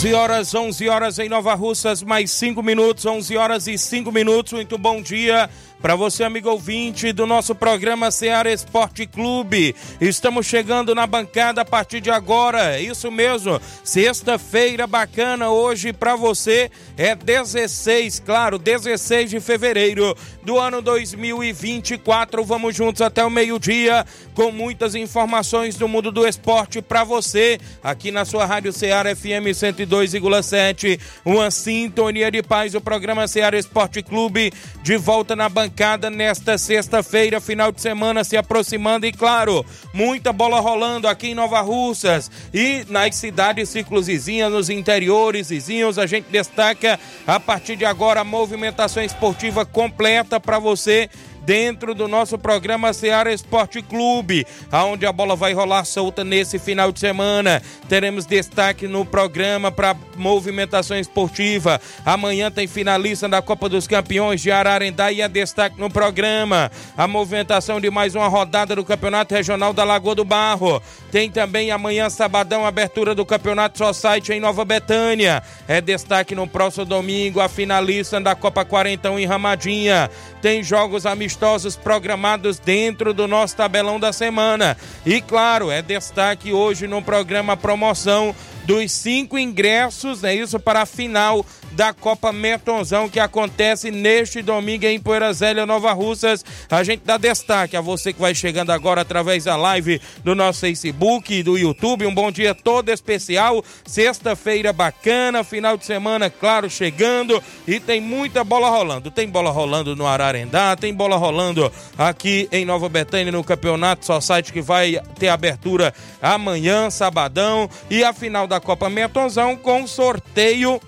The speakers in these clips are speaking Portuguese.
11 horas, 11 horas em Nova Russas, mais 5 minutos, 11 horas e 5 minutos. Muito bom dia para você, amigo ouvinte do nosso programa Seara Esporte Clube. Estamos chegando na bancada a partir de agora. Isso mesmo. Sexta-feira bacana hoje para você. É 16, claro, 16 de fevereiro do ano 2024. Vamos juntos até o meio-dia com muitas informações do mundo do esporte para você aqui na sua Rádio Seara FM 102,7. Uma sintonia de paz. O programa Seara Esporte Clube de volta na bancada bancada nesta sexta-feira, final de semana se aproximando e, claro, muita bola rolando aqui em Nova Russas e nas cidades ciclos vizinhas, nos interiores vizinhos. A gente destaca a partir de agora a movimentação esportiva completa para você dentro do nosso programa Seara Esporte Clube, aonde a bola vai rolar solta nesse final de semana. Teremos destaque no programa para movimentação esportiva. Amanhã tem finalista da Copa dos Campeões de Ararendá e é destaque no programa. A movimentação de mais uma rodada do Campeonato Regional da Lagoa do Barro. Tem também amanhã, sabadão, abertura do Campeonato Society em Nova Betânia. É destaque no próximo domingo a finalista da Copa Quarentão em Ramadinha. Tem jogos amistosos amistosos programados dentro do nosso tabelão da semana. E claro, é destaque hoje no programa Promoção dos cinco ingressos, é isso, para a final da Copa Metonzão que acontece neste domingo em Poeira Zélia, Nova Russas. A gente dá destaque a você que vai chegando agora através da live do nosso Facebook e do YouTube. Um bom dia todo especial. Sexta-feira bacana, final de semana, claro, chegando e tem muita bola rolando. Tem bola rolando no Ararendá, tem bola rolando aqui em Nova Betânia no Campeonato. Society que vai ter abertura amanhã, sabadão, e a final da Copa Metonzão com sorteio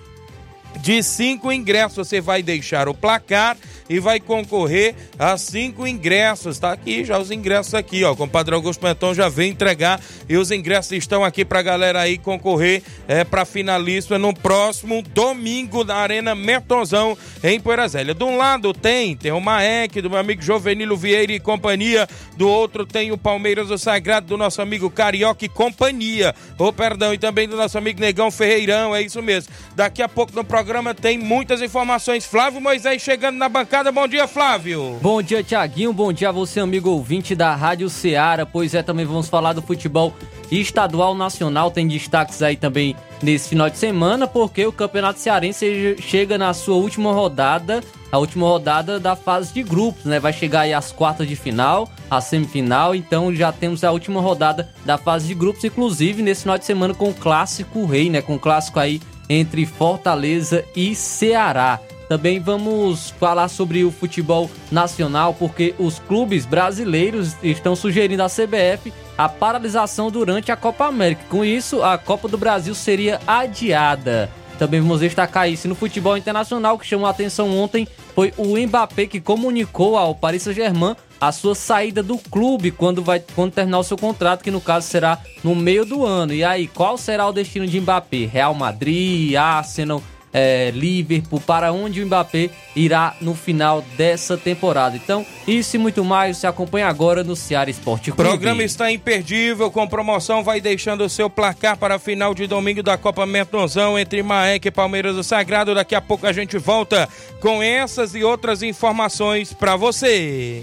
de cinco ingressos. Você vai deixar o placar e vai concorrer a cinco ingressos. Tá aqui já os ingressos aqui, ó. O compadre Augusto Menton já vem entregar e os ingressos estão aqui pra galera aí concorrer é, pra finalista no próximo domingo na Arena Metonzão em Poeira Zélia. De um lado tem, tem o Maek, do meu amigo Jovenilo Vieira e companhia. Do outro tem o Palmeiras do Sagrado, do nosso amigo Carioca e companhia. Ô, oh, perdão, e também do nosso amigo Negão Ferreirão, é isso mesmo. Daqui a pouco no programa tem muitas informações. Flávio Moisés chegando na bancada Bom dia, Flávio. Bom dia, Tiaguinho. Bom dia a você, amigo ouvinte da Rádio Ceará. Pois é, também vamos falar do futebol estadual nacional. Tem destaques aí também nesse final de semana, porque o Campeonato Cearense chega na sua última rodada, a última rodada da fase de grupos, né? Vai chegar aí às quartas de final, a semifinal, então já temos a última rodada da fase de grupos, inclusive nesse final de semana com o clássico rei, né? Com o clássico aí entre Fortaleza e Ceará. Também vamos falar sobre o futebol nacional, porque os clubes brasileiros estão sugerindo à CBF a paralisação durante a Copa América. Com isso, a Copa do Brasil seria adiada. Também vamos destacar isso no futebol internacional, que chamou a atenção ontem foi o Mbappé que comunicou ao Paris Saint-Germain a sua saída do clube quando vai quando terminar o seu contrato, que no caso será no meio do ano. E aí, qual será o destino de Mbappé? Real Madrid, Arsenal, é, Liverpool, para onde o Mbappé irá no final dessa temporada. Então, isso e muito mais se acompanha agora no Ceará Esporte Clube. O programa está imperdível, com promoção vai deixando o seu placar para a final de domingo da Copa Metonzão entre Maek e Palmeiras do Sagrado. Daqui a pouco a gente volta com essas e outras informações para você.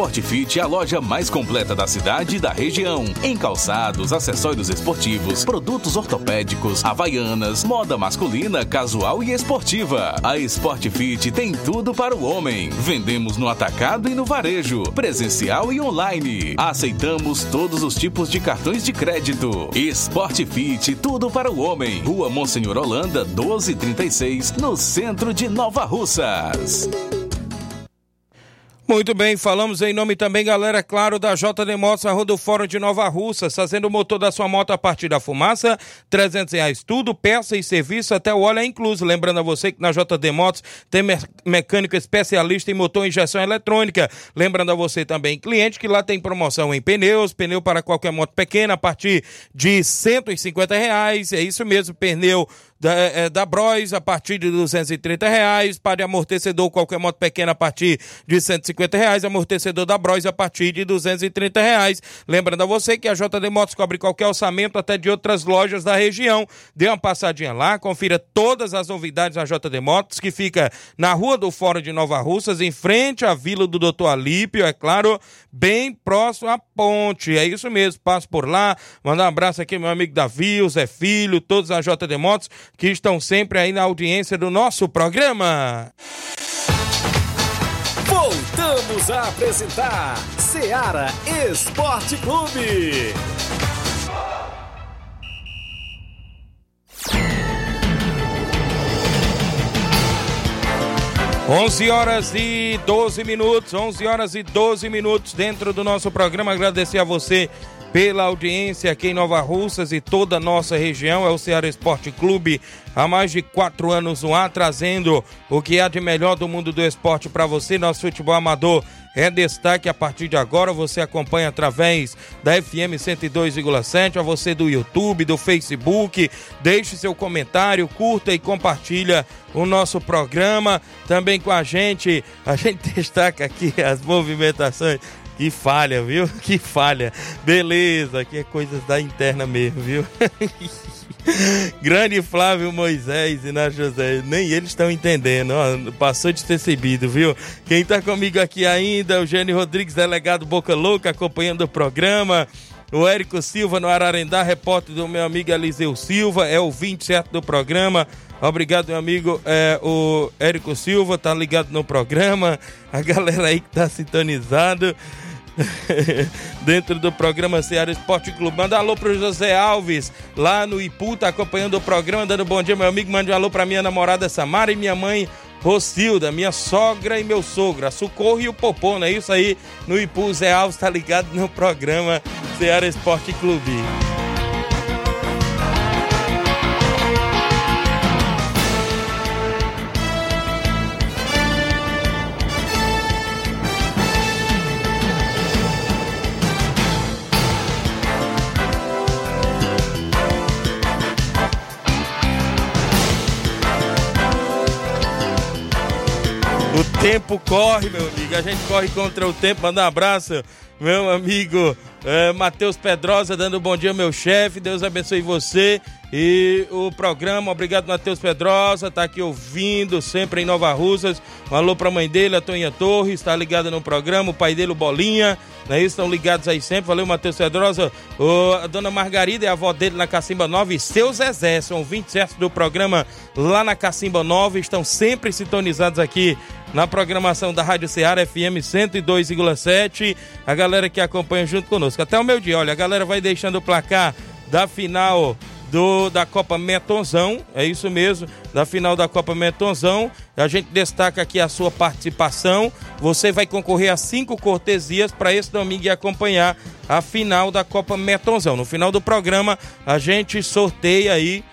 A Sport Fit é a loja mais completa da cidade e da região. Em calçados, acessórios esportivos, produtos ortopédicos, havaianas, moda masculina, casual e esportiva. A Sport Fit tem tudo para o homem. Vendemos no atacado e no varejo, presencial e online. Aceitamos todos os tipos de cartões de crédito. Sport Fit, tudo para o homem. Rua Monsenhor Holanda, 1236, no centro de Nova Russas. Muito bem, falamos em nome também, galera, claro, da JD Motos, a Rodo Fórum de Nova Russa, fazendo o motor da sua moto a partir da fumaça, 300 reais tudo, peça e serviço, até o óleo é incluso. Lembrando a você que na JD Motos tem me mecânico especialista em motor e injeção eletrônica. Lembrando a você também, cliente, que lá tem promoção em pneus, pneu para qualquer moto pequena a partir de 150 reais, é isso mesmo, pneu da, é, da Bros a partir de 230 reais, para de amortecedor qualquer moto pequena a partir de 150 reais, amortecedor da Bros a partir de 230 reais. Lembrando a você que a JD Motos cobre qualquer orçamento até de outras lojas da região. Dê uma passadinha lá, confira todas as novidades da JD Motos, que fica na Rua do Fórum de Nova Russas, em frente à Vila do Doutor Alípio, é claro, bem próximo à ponte. É isso mesmo, passo por lá, mandar um abraço aqui meu amigo Davi, o Zé Filho, todos a JD Motos que estão sempre aí na audiência do nosso programa. Voltamos a apresentar Seara Esporte Clube. 11 horas e 12 minutos, 11 horas e 12 minutos dentro do nosso programa. Agradecer a você pela audiência aqui em Nova Russas e toda a nossa região. É o Ceará Esporte Clube há mais de quatro anos no ar, trazendo o que há de melhor do mundo do esporte para você. Nosso futebol amador é destaque a partir de agora. Você acompanha através da FM 102,7, a você do YouTube, do Facebook. Deixe seu comentário, curta e compartilha o nosso programa. Também com a gente, a gente destaca aqui as movimentações que falha, viu? Que falha. Beleza, que é coisas da interna mesmo, viu? Grande Flávio Moisés e na José, nem eles estão entendendo, ó, passou despercebido, viu? Quem tá comigo aqui ainda é o Gênio Rodrigues, delegado Boca Louca, acompanhando o programa. O Érico Silva no Ararendá, repórter do meu amigo Eliseu Silva, é o 27 do programa. Obrigado, meu amigo. É, o Érico Silva tá ligado no programa. A galera aí que tá sintonizado. dentro do programa Ceará Esporte Clube. Manda alô pro José Alves, lá no Ipu, tá acompanhando o programa, dando bom dia, meu amigo. Mande um alô pra minha namorada Samara e minha mãe Rocilda, minha sogra e meu sogro, a Socorro e o Popô, não é isso aí? No Ipu, Zé Alves tá ligado no programa Ceará Esporte Clube. Tempo corre, meu amigo. A gente corre contra o tempo. Manda um abraço, meu amigo é, Matheus Pedrosa, dando bom dia, meu chefe. Deus abençoe você e o programa. Obrigado, Matheus Pedrosa. Tá aqui ouvindo, sempre em Nova Russas. Um alô pra mãe dele, a Toninha Torres. Tá ligada no programa. O pai dele, o Bolinha. Né? Estão ligados aí sempre. Valeu, Matheus Pedrosa. A dona Margarida e a avó dele na Cacimba Nova. E seu Zezé. São 27 do programa lá na Cacimba Nova. Estão sempre sintonizados aqui na programação da Rádio Ceará FM 102,7. A galera que acompanha junto conosco. Até o meu dia, olha, a galera vai deixando o placar da final do, da Copa Metonzão, é isso mesmo, da final da Copa Metonzão. A gente destaca aqui a sua participação. Você vai concorrer a cinco cortesias para esse domingo e acompanhar a final da Copa Metonzão. No final do programa, a gente sorteia aí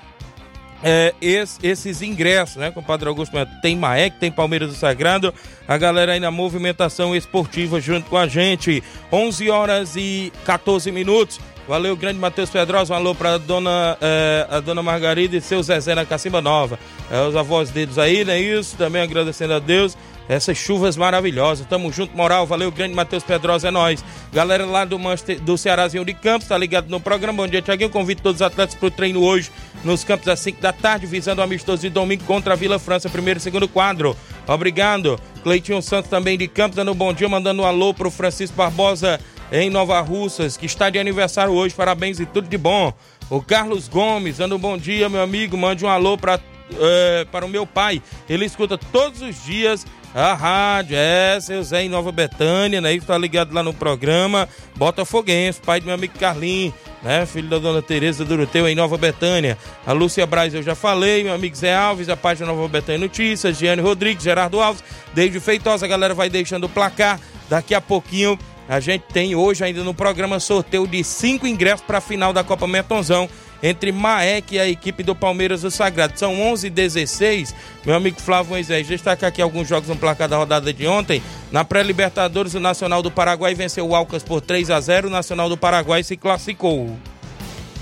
é, esses, ingressos, né, compadre Augusto? Tem Maek, tem Palmeiras do Sagrado, a galera aí na movimentação esportiva junto com a gente. 11 horas e 14 minutos. Valeu, grande Matheus Pedrosa. Um alô pra dona, é, a dona Margarida e seu Zezé na Cacimba Nova. É, os avós deles aí, né? Isso, também agradecendo a Deus essas chuvas maravilhosas. Tamo junto, moral. Valeu, grande Matheus Pedrosa, é nóis. Galera lá do, Manchester, do Cearazinho de Campos, tá ligado no programa. Bom dia, Tiaguinho. Convido todos os atletas pro treino hoje nos campos às 5 da tarde, visando o amistoso de domingo contra a Vila França, primeiro e segundo quadro. Obrigado. Cleitinho Santos também de Campos, dando um bom dia, mandando um alô pro Francisco Barbosa em Nova Russas, que está de aniversário hoje. Parabéns e tudo de bom. O Carlos Gomes, dando um bom dia, meu amigo. Mande um alô para é, para o meu pai. Ele escuta todos os dias a rádio, é, seu Zé em Nova Betânia, né? Tá ligado lá no programa. Botafoguense, pai do meu amigo Carlinhos, né? Filho da dona Tereza Duruteu em Nova Betânia. A Lúcia Braz eu já falei, meu amigo Zé Alves, a página Nova Betânia Notícias, Giane Rodrigues, Gerardo Alves, David Feitosa, a galera vai deixando o placar. Daqui a pouquinho a gente tem hoje ainda no programa sorteio de cinco ingressos para a final da Copa Metonzão entre Maek e a equipe do Palmeiras do Sagrado. São 11 16 Meu amigo Flávio Moisés, destaca aqui alguns jogos no placar da rodada de ontem. Na pré-Libertadores, o Nacional do Paraguai venceu o Alcas por 3 a 0 O Nacional do Paraguai se classificou.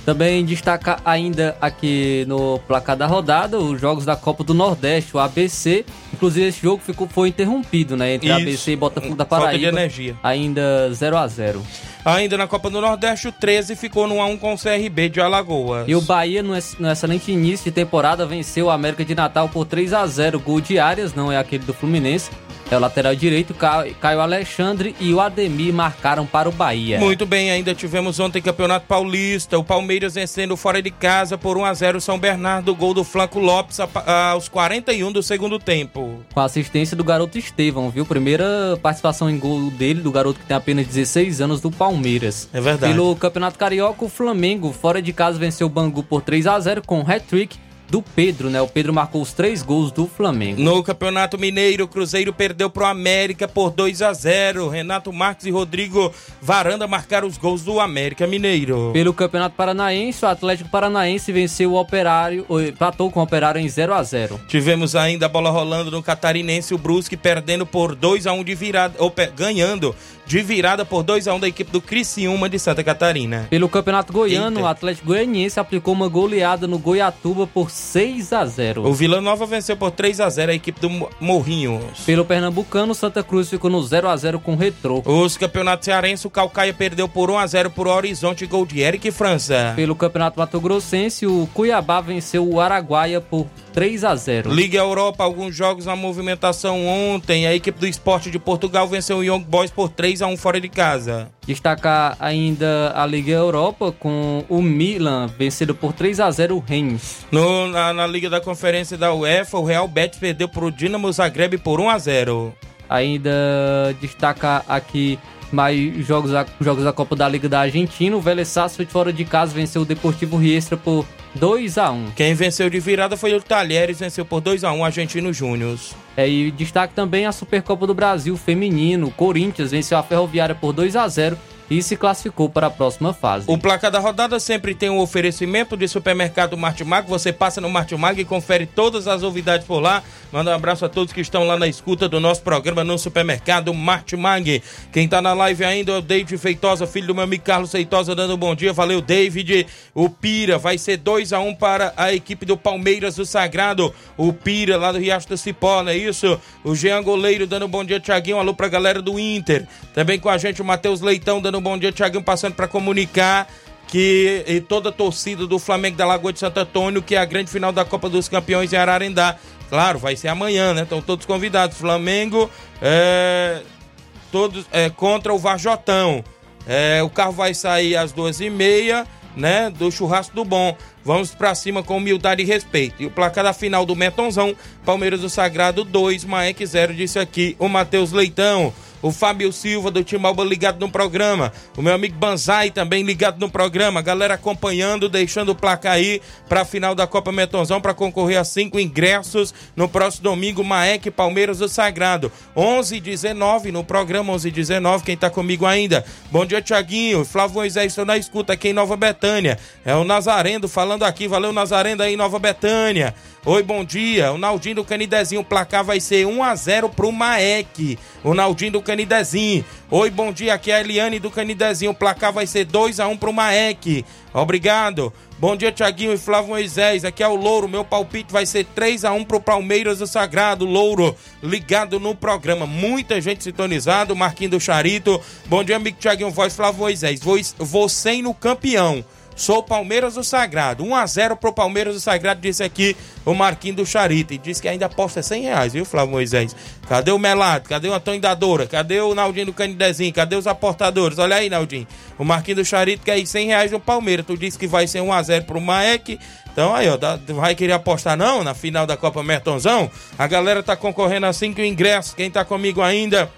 Também destaca ainda aqui no placar da rodada os jogos da Copa do Nordeste, o ABC. Inclusive esse jogo ficou, foi interrompido, né? Entre Isso. ABC e Botafogo da Paraíba. Falta de energia. Ainda 0 a 0 Ainda na Copa do Nordeste, o 13 ficou no 1x1 com o CRB de Alagoas. E o Bahia, no, excelente início de temporada, venceu o América de Natal por 3 a 0 Gol de Arias, não é aquele do Fluminense. É o lateral direito, Caio Alexandre e o Ademir marcaram para o Bahia. Muito bem, ainda tivemos ontem Campeonato Paulista. O Palmeiras vencendo fora de casa por 1 a 0 São Bernardo, gol do Flanco Lopes aos 41 do segundo tempo. Com a assistência do garoto Estevão, viu? Primeira participação em gol dele, do garoto que tem apenas 16 anos do Palmeiras. É verdade. Pelo Campeonato Carioca, o Flamengo fora de casa venceu o Bangu por 3 a 0 com hat-trick do Pedro, né? O Pedro marcou os três gols do Flamengo. No Campeonato Mineiro, o Cruzeiro perdeu pro América por 2 a 0 Renato Marques e Rodrigo Varanda marcaram os gols do América Mineiro. Pelo Campeonato Paranaense, o Atlético Paranaense venceu o Operário, empatou com o Operário em 0 a 0 Tivemos ainda a bola rolando no Catarinense, o Brusque perdendo por 2 a 1 de virada, ou ganhando de virada por 2 a 1 da equipe do Criciúma de Santa Catarina. Pelo Campeonato Goiano, Eita. o Atlético Goianiense aplicou uma goleada no Goiatuba por 6 a 0. O Vila Nova venceu por 3 a 0 a equipe do Morrinhos. Pelo Pernambucano, Santa Cruz ficou no 0 a 0 com o Retrô. Os campeonatos cearense, o Calcaia perdeu por 1 a 0 por Horizonte, gol de Eric França. Pelo Campeonato Mato Grossense, o Cuiabá venceu o Araguaia por 3 a 0. Liga Europa, alguns jogos na movimentação ontem. A equipe do Esporte de Portugal venceu o Young Boys por 3 a 1 fora de casa. Destacar ainda a Liga Europa com o Milan vencendo por 3 a 0 o Reims. No, na, na, Liga da Conferência da UEFA, o Real Betis perdeu para o Dinamo Zagreb por 1 a 0. Ainda destaca aqui mais jogos, jogos da Copa da Liga da Argentina. O Vélez Sarsfield fora de casa venceu o Deportivo Riestra por 2 a 1 Quem venceu de virada foi o Talheres, venceu por 2 a 1 Argentino Júnior. É, e destaque também a Supercopa do Brasil feminino. O Corinthians venceu a Ferroviária por 2 a 0 e se classificou para a próxima fase. O placar da rodada sempre tem um oferecimento de supermercado Martimag. Você passa no Martimag e confere todas as novidades por lá. Manda um abraço a todos que estão lá na escuta do nosso programa no supermercado Martimag. Quem tá na live ainda é o David Feitosa, filho do meu amigo Carlos Feitosa, dando um bom dia. Valeu, David. O Pira vai ser 2 a 1 um para a equipe do Palmeiras do Sagrado. O Pira lá do Riacho do Cipó, não é isso? O Jean Goleiro dando um bom dia, Tiaguinho. Alô pra galera do Inter. Também com a gente o Matheus Leitão dando um bom dia, Tiaguinho, passando para comunicar que e toda a torcida do Flamengo da Lagoa de Santo Antônio, que é a grande final da Copa dos Campeões em Ararendá. Claro, vai ser amanhã, né? Estão todos convidados. Flamengo é, todos é, contra o Varjotão. É, o carro vai sair às duas e meia, né? Do churrasco do bom. Vamos pra cima com humildade e respeito. E o placar da final do Metonzão, Palmeiras do Sagrado 2, Maek 0, disse aqui o Matheus Leitão o Fábio Silva do Timbalba ligado no programa, o meu amigo Banzai também ligado no programa, galera acompanhando, deixando o placar aí para a final da Copa Metonzão para concorrer a cinco ingressos no próximo domingo, Maek Palmeiras do Sagrado, 11 19 no programa 11 19, quem tá comigo ainda? Bom dia, Tiaguinho, Flávio Moisés, estou na escuta aqui em Nova Betânia, é o Nazarendo falando aqui, valeu Nazarendo aí em Nova Betânia. Oi, bom dia. O Naldinho do Canidezinho, o placar vai ser 1 a 0 pro Maek. O Naldinho do Canidezinho. Oi, bom dia. Aqui é a Eliane do Canidezinho. O placar vai ser 2 a 1 pro Maek. Obrigado. Bom dia, Tiaguinho e Flávio Moisés. Aqui é o Louro. Meu palpite vai ser 3 a 1 pro Palmeiras do Sagrado. Louro, ligado no programa. Muita gente sintonizada. Marquinho do Charito. Bom dia, amigo Tiaguinho Voz, Flávio Moisés. Vou, vou sem no campeão. Sou Palmeiras do Sagrado. 1 a 0 pro Palmeiras do Sagrado, disse aqui o Marquinho do Charita. E disse que ainda aposta 100 reais, viu, Flávio Moisés? Cadê o Melado? Cadê o Antônio Dadora? Cadê o Naldinho do Canidezinho? Cadê os aportadores? Olha aí, Naldinho. O Marquinho do Charito quer ir 100 reais no Palmeiras. Tu disse que vai ser 1 a 0 pro Maek. Então aí, ó, vai querer apostar não na final da Copa Mertonzão? A galera tá concorrendo a 5 ingressos. Quem tá comigo ainda?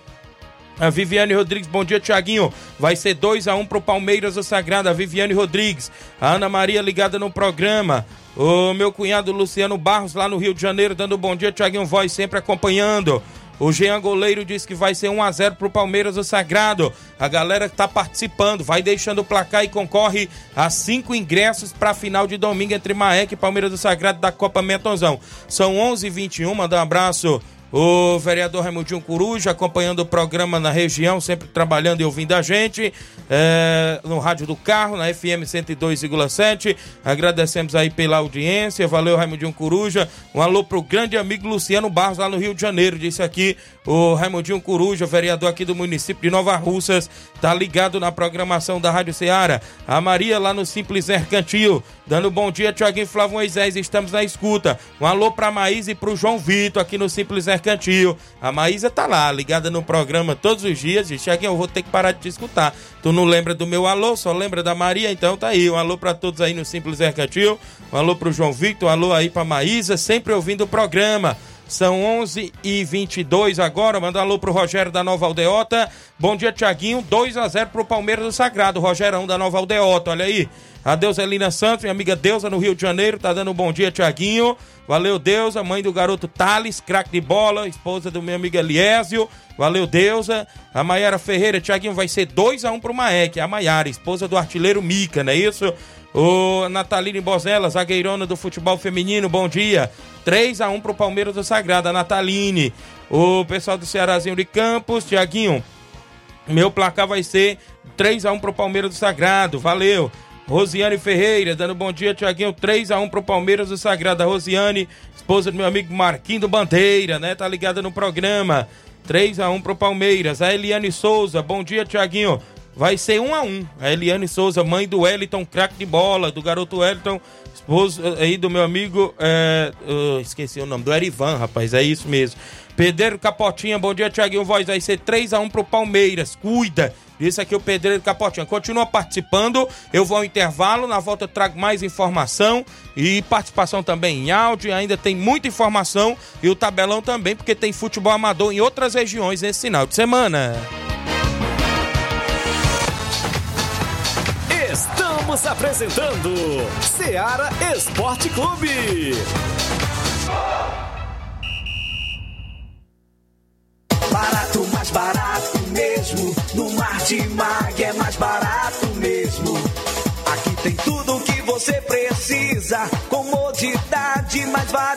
A Viviane Rodrigues, bom dia, Tiaguinho. Vai ser 2 a 1 um pro Palmeiras do Sagrado. A Viviane Rodrigues. A Ana Maria ligada no programa. O meu cunhado Luciano Barros, lá no Rio de Janeiro, dando bom dia, Tiaguinho Voz, sempre acompanhando. O Jean Goleiro diz que vai ser 1 a 0 pro Palmeiras do Sagrado. A galera que tá participando, vai deixando o placar e concorre a cinco ingressos para a final de domingo entre Maek e Palmeiras do Sagrado da Copa Metonzão. São 11h21, mandar um abraço o vereador Raimundinho Coruja acompanhando o programa na região, sempre trabalhando e ouvindo a gente é, no rádio do carro, na FM 102,7. Agradecemos aí pela audiência. Valeu, Raimundinho Coruja. Um alô pro grande amigo Luciano Barros, lá no Rio de Janeiro. Disse aqui o Raimundinho Coruja, vereador aqui do município de Nova Russas, tá ligado na programação da Rádio Ceará. A Maria lá no Simples Mercantil, dando bom dia, Tiaguinho Flávio Moisés. Estamos na escuta. Um alô pra Maísa e pro João Vitor aqui no Simples Mercantil Mercantil. A Maísa tá lá, ligada no programa todos os dias. Diz, Cheguinho, eu vou ter que parar de te escutar. Tu não lembra do meu alô, só lembra da Maria? Então tá aí. Um alô pra todos aí no Simples Mercantil. Um alô pro João Victor, um alô aí pra Maísa, sempre ouvindo o programa. São 11 e 22 agora. Manda um alô pro Rogério da Nova Aldeota. Bom dia, Tiaguinho. 2 a 0 pro Palmeiras do Sagrado. Rogerão da Nova Aldeota. Olha aí. A Deusa Elina Santos, minha amiga Deusa no Rio de Janeiro. Tá dando um bom dia, Tiaguinho. Valeu, Deusa. Mãe do garoto Thales, craque de bola. Esposa do meu amigo Eliésio. Valeu, Deusa. A Maiara Ferreira, Tiaguinho, vai ser 2 a 1 pro Maek. A Maiara, esposa do artilheiro Mica, não é isso? O Nataline Bozella, zagueirona do futebol feminino, bom dia. 3 a 1 pro Palmeiras do Sagrado, a Nataline. O pessoal do Cearazinho de Campos, Tiaguinho. Meu placar vai ser 3 a 1 pro Palmeiras do Sagrado. Valeu. Rosiane Ferreira, dando bom dia, Tiaguinho. 3x1 pro Palmeiras do Sagrado. Rosiane, esposa do meu amigo Marquinho do Bandeira, né? Tá ligada no programa. 3x1 pro Palmeiras. A Eliane Souza, bom dia, Tiaguinho. Vai ser 1x1. A Eliane Souza, mãe do Wellington, craque de bola, do garoto Wellington, esposa aí do meu amigo. É, esqueci o nome, do Erivan, rapaz, é isso mesmo. Pedreiro Capotinha, bom dia, Tiaguinho Voz. Vai ser 3x1 pro Palmeiras. Cuida. Isso aqui é o Pedreiro Capotinha. Continua participando. Eu vou ao intervalo. Na volta eu trago mais informação e participação também em áudio. Ainda tem muita informação e o tabelão também, porque tem futebol amador em outras regiões nesse final de semana. Estamos apresentando Seara Esporte Clube. Barato, mais barato mesmo. No Martimag é mais barato mesmo. Aqui tem tudo o que você precisa. Comodidade, mais barato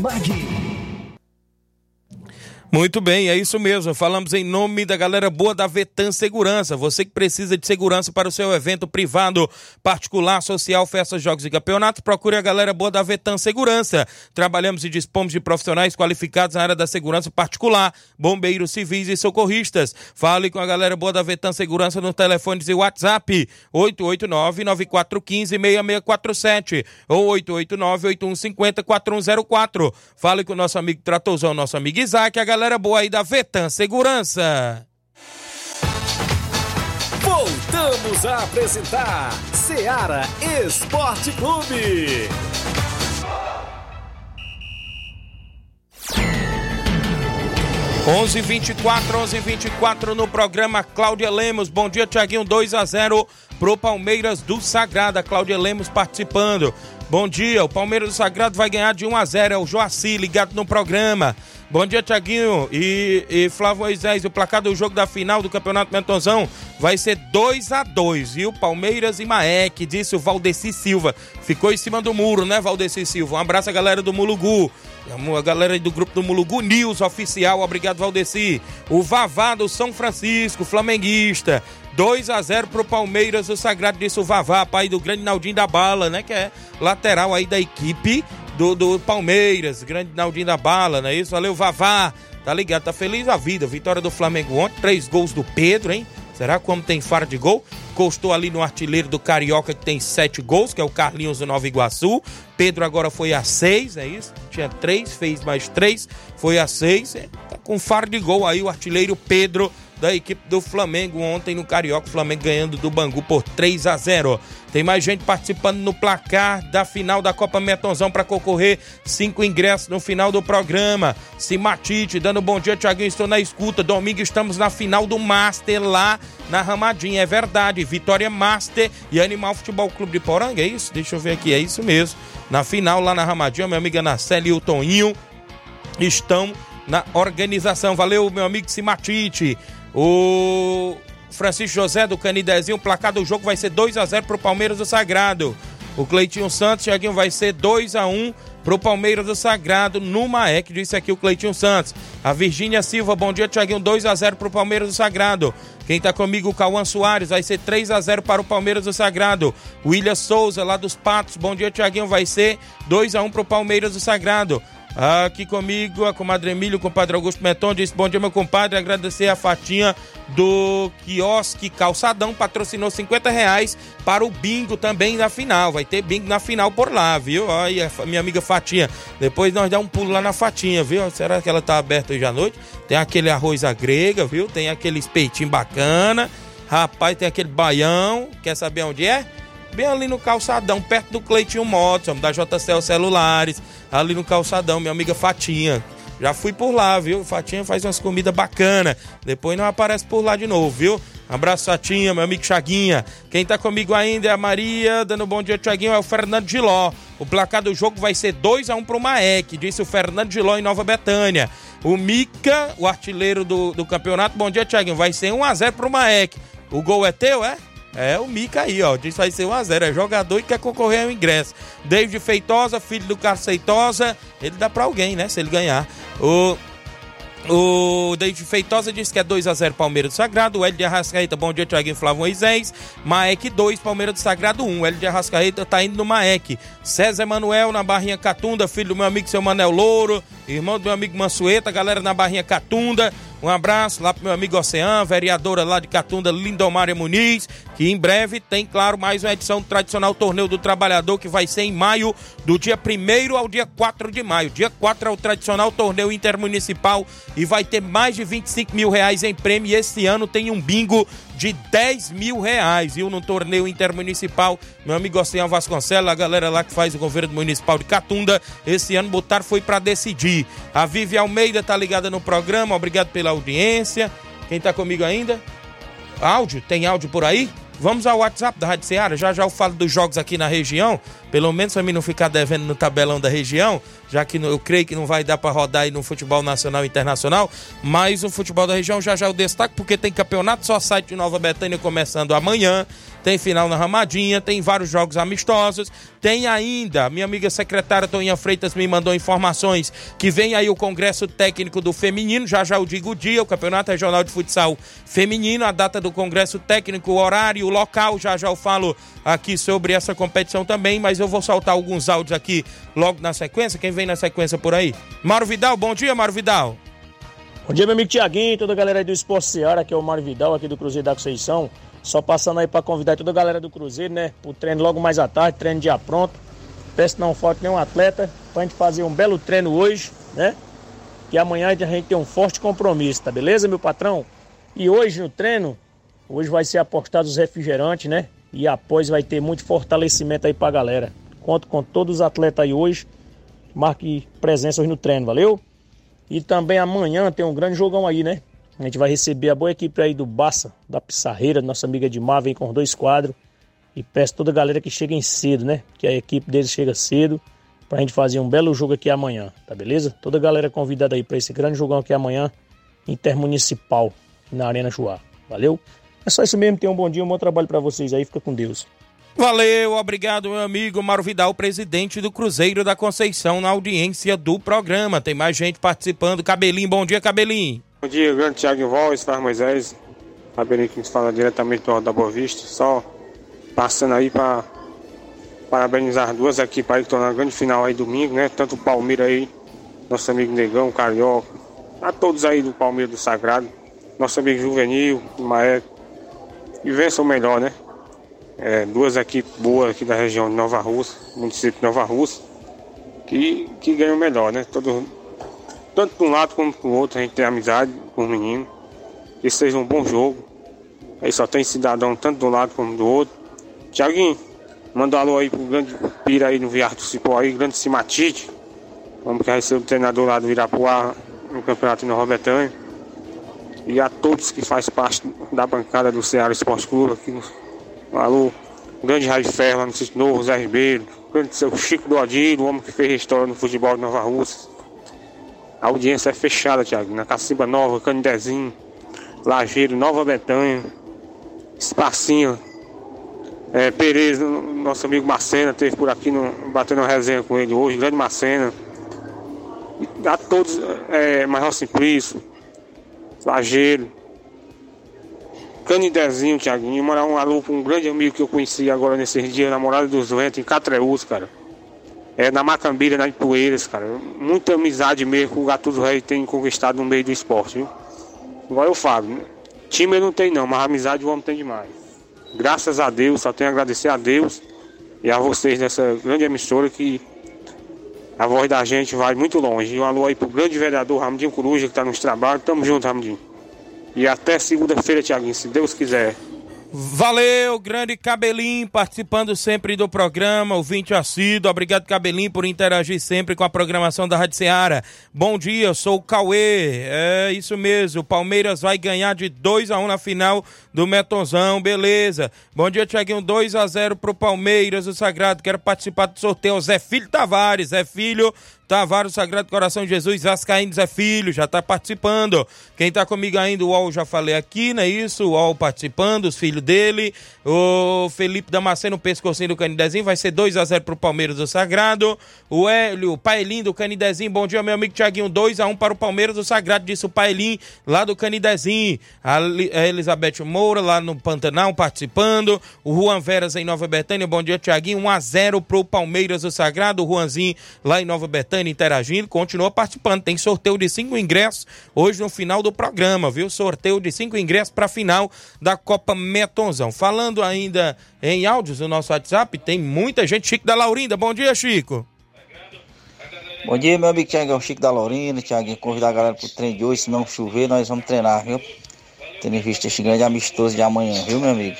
Mag. Muito bem, é isso mesmo. Falamos em nome da galera boa da Vetan Segurança. Você que precisa de segurança para o seu evento privado, particular, social, festas, jogos e campeonatos, procure a galera boa da Vetan Segurança. Trabalhamos e dispomos de profissionais qualificados na área da segurança particular, bombeiros civis e socorristas. Fale com a galera boa da Vetan Segurança no telefone e WhatsApp 889-9415-6647 ou 889-8150-4104. Fale com o nosso amigo Tratozão, nosso amigo Isaac, a galera boa aí da Vetan Segurança. Voltamos a apresentar Seara Esporte Clube. 11:24, 11:24 no programa Cláudia Lemos. Bom dia, Tiaguinho. 2 a 0 pro Palmeiras do Sagrada. Cláudia Lemos participando. Bom dia. O Palmeiras do Sagrado vai ganhar de 1 a 0. É o Joaci ligado no programa. Bom dia, Tiaguinho e, e Flávio Moisés. O placar do jogo da final do Campeonato Mentozão vai ser 2 a 2 viu? Palmeiras e Maek, disse o Valdeci Silva. Ficou em cima do muro, né, Valdeci Silva? Um abraço a galera do Mulugu. A galera do grupo do Mulugu News oficial, obrigado Valdeci. O Vavá do São Francisco, flamenguista. 2 a 0 pro Palmeiras, o Sagrado o Vavá, pai do grande Naldinho da Bala, né? Que é lateral aí da equipe do, do Palmeiras, grande Naldinho da Bala, não é isso? Valeu, Vavá. Tá ligado? Tá feliz a vida. Vitória do Flamengo ontem, três gols do Pedro, hein? Será como tem fara de gol? Costou ali no artilheiro do Carioca, que tem sete gols, que é o Carlinhos do Nova Iguaçu. Pedro agora foi a seis, é isso? Tinha três, fez mais três, foi a seis. É, tá com fara de gol aí o artilheiro Pedro da equipe do Flamengo ontem no Carioca. O Flamengo ganhando do Bangu por 3 a 0. Tem mais gente participando no placar da final da Copa Metonzão para concorrer cinco ingressos no final do programa. Simatite, dando bom dia, Tiaguinho. Estou na escuta. Domingo estamos na final do Master lá na Ramadinha. É verdade. Vitória Master e Animal Futebol Clube de Poranga. É isso? Deixa eu ver aqui. É isso mesmo. Na final lá na Ramadinha, minha amiga Nacelle e o Toninho estão na organização. Valeu, meu amigo Simatite. O Francisco José do Canidezinho, o placar do jogo vai ser 2 a 0 pro Palmeiras do Sagrado. O Cleitinho Santos, Thiaguinho, vai ser 2 a 1 pro Palmeiras do Sagrado no Maek, disse aqui o Cleitinho Santos. A Virgínia Silva, bom dia, Thiaguinho, 2 a 0 pro Palmeiras do Sagrado. Quem tá comigo, o Cauã Soares, vai ser 3 a 0 para o Palmeiras do Sagrado. William Souza, lá dos Patos, bom dia, Thiaguinho, vai ser 2 a 1 pro Palmeiras do Sagrado. Aqui comigo, a comadre Emílio, o compadre Augusto Meton, disse bom dia, meu compadre, agradecer a fatinha do quiosque Calçadão, patrocinou 50 reais para o bingo também na final, vai ter bingo na final por lá, viu? Aí, minha amiga Fatinha, depois nós dá um pulo lá na Fatinha, viu? Será que ela tá aberta hoje à noite? Tem aquele arroz à grega, viu? Tem aquele espeitinho bacana, rapaz, tem aquele baião, quer saber onde é? Bem ali no calçadão, perto do Cleitinho Motos, da JCL Celulares, ali no calçadão, minha amiga Fatinha. Já fui por lá, viu? Fatinha faz umas comidas bacanas. Depois não aparece por lá de novo, viu? Abraço, Fatinha, meu amigo Chaguinha. Quem tá comigo ainda é a Maria, dando um bom dia, Chaguinho, é o Fernando Giló. O placar do jogo vai ser 2 a 1 um pro Maek, disse o Fernando Giló em Nova Betânia. O Mica, o artilheiro do, do campeonato, bom dia, Chaguinho, vai ser 1 um a 0 pro Maek. O gol é teu, é? É o Mica aí, ó. Diz vai ser 1x0. É jogador e quer concorrer ao ingresso. David Feitosa, filho do Carlos Feitosa. Ele dá pra alguém, né? Se ele ganhar. O. O David Feitosa disse que é 2x0 Palmeiras do Sagrado. O Hélio de Arrascaeta, bom dia, Thiaguinho Flávio Moisés. Maek 2, Palmeiras do Sagrado 1. O Hélio de Arrascaeta tá indo no Maek. César Emanuel na Barrinha Catunda, filho do meu amigo seu Manel Louro. Irmão do meu amigo Mansueta, galera na Barrinha Catunda. Um abraço lá pro meu amigo Oceano, vereadora lá de Catunda, Lindomária Muniz, que em breve tem, claro, mais uma edição do tradicional Torneio do Trabalhador, que vai ser em maio, do dia 1 ao dia 4 de maio. Dia 4 é o tradicional Torneio Intermunicipal e vai ter mais de 25 mil reais em prêmio. E esse ano tem um bingo de 10 mil reais, viu? No torneio intermunicipal. Meu amigo Oceano Vasconcelos, a galera lá que faz o governo municipal de Catunda, esse ano botar foi para decidir. A Vivi Almeida tá ligada no programa, obrigado pela audiência. Quem tá comigo ainda? Áudio? Tem áudio por aí? Vamos ao WhatsApp da Rádio Ceará. Já já eu falo dos jogos aqui na região. Pelo menos pra mim não ficar devendo no tabelão da região, já que eu creio que não vai dar para rodar aí no futebol nacional e internacional. Mas o futebol da região já já eu destaco, porque tem campeonato só site de Nova Betânia começando amanhã tem final na Ramadinha, tem vários jogos amistosos, tem ainda, minha amiga secretária Toninha Freitas me mandou informações que vem aí o Congresso Técnico do Feminino, já já eu digo o dia, o Campeonato Regional de Futsal Feminino, a data do Congresso Técnico, o horário, o local, já já eu falo aqui sobre essa competição também, mas eu vou soltar alguns áudios aqui logo na sequência, quem vem na sequência por aí? Mauro Vidal, bom dia Mauro Vidal. Bom dia, meu amigo Tiaguinho, toda a galera do Esporte Seara, que é o Mário Vidal, aqui do Cruzeiro da Conceição. Só passando aí para convidar toda a galera do Cruzeiro, né? Pro treino logo mais à tarde, treino dia pronto. Peço não falte nenhum atleta pra gente fazer um belo treino hoje, né? Que amanhã a gente tem um forte compromisso, tá beleza, meu patrão? E hoje no treino, hoje vai ser apostado os refrigerantes, né? E após vai ter muito fortalecimento aí pra galera. Conto com todos os atletas aí hoje. Marque presença hoje no treino, valeu? E também amanhã tem um grande jogão aí, né? A gente vai receber a boa equipe aí do Bassa, da Pissarreira, nossa amiga Edmar, vem com dois quadros. E peço toda a galera que cheguem cedo, né? Que a equipe deles chega cedo pra gente fazer um belo jogo aqui amanhã, tá beleza? Toda a galera convidada aí para esse grande jogão aqui amanhã, intermunicipal, na Arena Joá. Valeu? É só isso mesmo, tenham um bom dia, um bom trabalho para vocês aí, fica com Deus. Valeu, obrigado, meu amigo Mauro Vidal, presidente do Cruzeiro da Conceição, na audiência do programa. Tem mais gente participando. Cabelinho, bom dia, Cabelinho. Bom dia, grande Thiago Voz, Faz Moisés, Fabiano que nos fala diretamente do Alto da Boa Vista. Só passando aí para parabenizar as duas equipes aí que estão na grande final aí domingo, né? Tanto o Palmeiras aí, nosso amigo Negão, Carioca, a todos aí do Palmeiras do Sagrado, nosso amigo Juvenil, Maé, e vençam melhor, né? É, duas equipes boas aqui da região de Nova Rússia, município de Nova Rússia, que, que ganham melhor, né? Todo, tanto de um lado como do outro, a gente tem amizade com os meninos. Que seja um bom jogo. Aí só tem cidadão tanto de um lado como do outro. Tiaguinho, manda um alô aí pro grande Pira aí no Viar do Cipó aí, grande Cimatite. Vamos que vai ser o treinador lá do Virapuá no Campeonato Nova Betânia. E a todos que fazem parte da bancada do Ceará Esporte Clube aqui. Um alô, grande Raio Ferro lá no Sítio Novo, Zé Ribeiro, grande seu Chico do Odilo, o homem que fez história no futebol de Nova Rússia. A audiência é fechada, Thiago. Na Cacimba Nova, Canidezinho, Lajeiro, Nova Betânia, Espacinho, é, Pereira, nosso amigo Marcena, teve por aqui no, batendo uma resenha com ele hoje, grande Marcena. E a todos, é, Major Simplício, Lajeiro, Canidezinho, Thiaguinho, mandar um alô para um grande amigo que eu conheci agora nesses dias, namorado dos ventos, em Catreús, cara é, na Macambira, na Ipueiras, cara. Muita amizade mesmo que o Gatuso Rei tem conquistado no meio do esporte, viu? Igual eu falo, né? time eu não tem não, mas amizade o homem tem demais. Graças a Deus, só tenho a agradecer a Deus e a vocês dessa grande emissora que a voz da gente vai muito longe. E um alô aí pro grande vereador Ramdinho Coruja que tá nos trabalhos. Tamo junto, Ramdinho. E até segunda-feira, Tiaguinho, se Deus quiser. Valeu, grande Cabelinho, participando sempre do programa, ouvinte assíduo. Obrigado, Cabelinho, por interagir sempre com a programação da Rádio Ceará. Bom dia, eu sou o Cauê. É isso mesmo, o Palmeiras vai ganhar de 2 a 1 na final do Metonzão, beleza. Bom dia, Tiaguinho, 2 a 0 pro Palmeiras, o Sagrado. Quero participar do sorteio. Zé Filho Tavares, Zé Filho Tavares, Sagrado Coração de Jesus, Vascaíno Zé Filho, já está participando. Quem está comigo ainda, o UOL já falei aqui, não é isso? O UOL participando, os filhos dele. O Felipe Damasceno, pescocinho do Canidezinho, vai ser 2 a 0 pro Palmeiras do Sagrado. O Hélio, Paelinho do Canidezinho, bom dia, meu amigo Tiaguinho, 2 a 1 para o Palmeiras do Sagrado, disse o Paelinho, lá do Canidezinho. A Elizabeth Moura, lá no Pantanal, participando. O Juan Veras, em Nova Betânia, bom dia, Tiaguinho, 1 a 0 pro Palmeiras do Sagrado. O Juanzinho, lá em Nova Betânia Interagindo, continua participando. Tem sorteio de cinco ingressos hoje no final do programa, viu? Sorteio de cinco ingressos para a final da Copa Metonzão. Falando ainda em áudios no nosso WhatsApp, tem muita gente. Chico da Laurinda, bom dia, Chico. Bom dia, meu amigo Tiagão, Chico da Laurinda. Tiaguinho, convidar a galera pro treino de hoje. Se não chover, nós vamos treinar, viu? Tendo em vista este grande amistoso de amanhã, viu, meu amigo?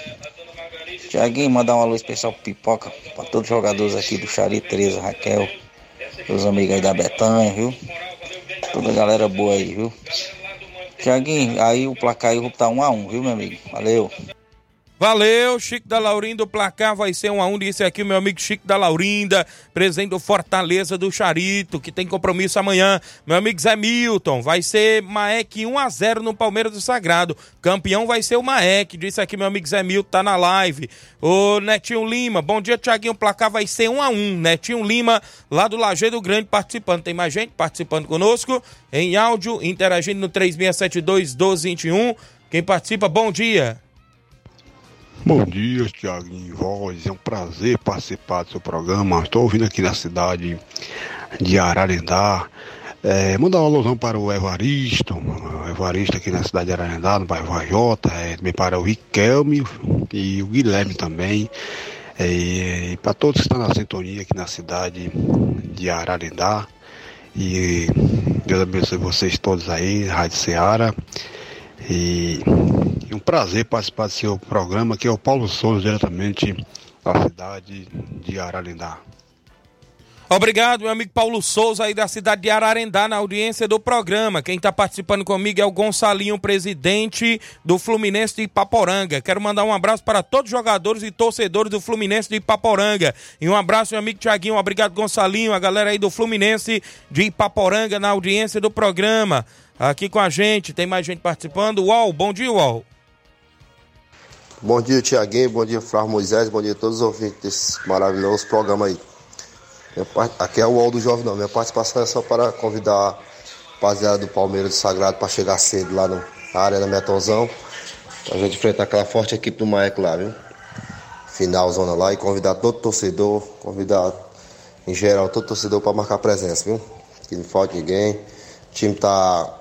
Tiaguinho, mandar um alô especial pro Pipoca, pra todos os jogadores aqui do Xari, Tereza, Raquel, meus amigos aí da Betanha, viu? Toda a galera boa aí, viu? Tiaguinho, aí o placar aí eu vou botar um a um, viu, meu amigo? Valeu. Valeu, Chico da Laurinda. O placar vai ser um a um. Disse aqui meu amigo Chico da Laurinda, presidente do Fortaleza do Charito, que tem compromisso amanhã. Meu amigo Zé Milton, vai ser Maek 1 a 0 no Palmeiras do Sagrado. Campeão vai ser o Maek. Disse aqui meu amigo Zé Milton, tá na live. O Netinho Lima, bom dia, Tiaguinho. O placar vai ser um a um. Netinho Lima, lá do Lajeado Grande, participando. Tem mais gente participando conosco em áudio, interagindo no 3672 1221. Quem participa, bom dia. Bom dia, Tiaguinho Voz. É um prazer participar do seu programa. Estou ouvindo aqui na cidade de Ararendá. É, mandar um alusão para o Evaristo, o Evaristo aqui na cidade de Ararendá, no bairro Vajota, é, também para o Riquelme e o Guilherme também. É, e para todos que estão na sintonia aqui na cidade de Ararendá. E Deus abençoe vocês todos aí, Rádio Ceará. E é um prazer participar do seu programa, que é o Paulo Souza, diretamente da cidade de Ararendá. Obrigado, meu amigo Paulo Souza, aí da cidade de Ararendá, na audiência do programa. Quem está participando comigo é o Gonçalinho, presidente do Fluminense de Ipaporanga. Quero mandar um abraço para todos os jogadores e torcedores do Fluminense de Ipaporanga. E um abraço, meu amigo Tiaguinho. Obrigado, Gonçalinho, a galera aí do Fluminense de Ipaporanga, na audiência do programa. Aqui com a gente, tem mais gente participando. UOL, bom dia, UOL. Bom dia, Tiaguinho. Bom dia, Flávio Moisés. Bom dia a todos os ouvintes desse maravilhoso programa aí. Aqui é o UOL do Jovem Não. Minha participação é só para convidar a rapaziada do Palmeiras do Sagrado para chegar cedo lá na área da Metonzão. Pra gente enfrentar aquela forte equipe do Maek lá, viu? Final zona lá e convidar todo torcedor, convidar em geral todo torcedor para marcar presença, viu? Que não falte ninguém. O time tá,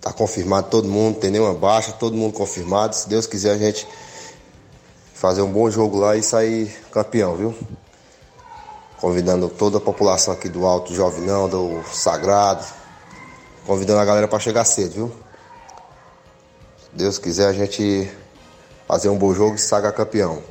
tá confirmado, todo mundo, tem nenhuma baixa, todo mundo confirmado. Se Deus quiser, a gente fazer um bom jogo lá e sair campeão, viu? Convidando toda a população aqui do Alto Jovinão, do Sagrado, convidando a galera para chegar cedo, viu? Se Deus quiser, a gente fazer um bom jogo e saga campeão.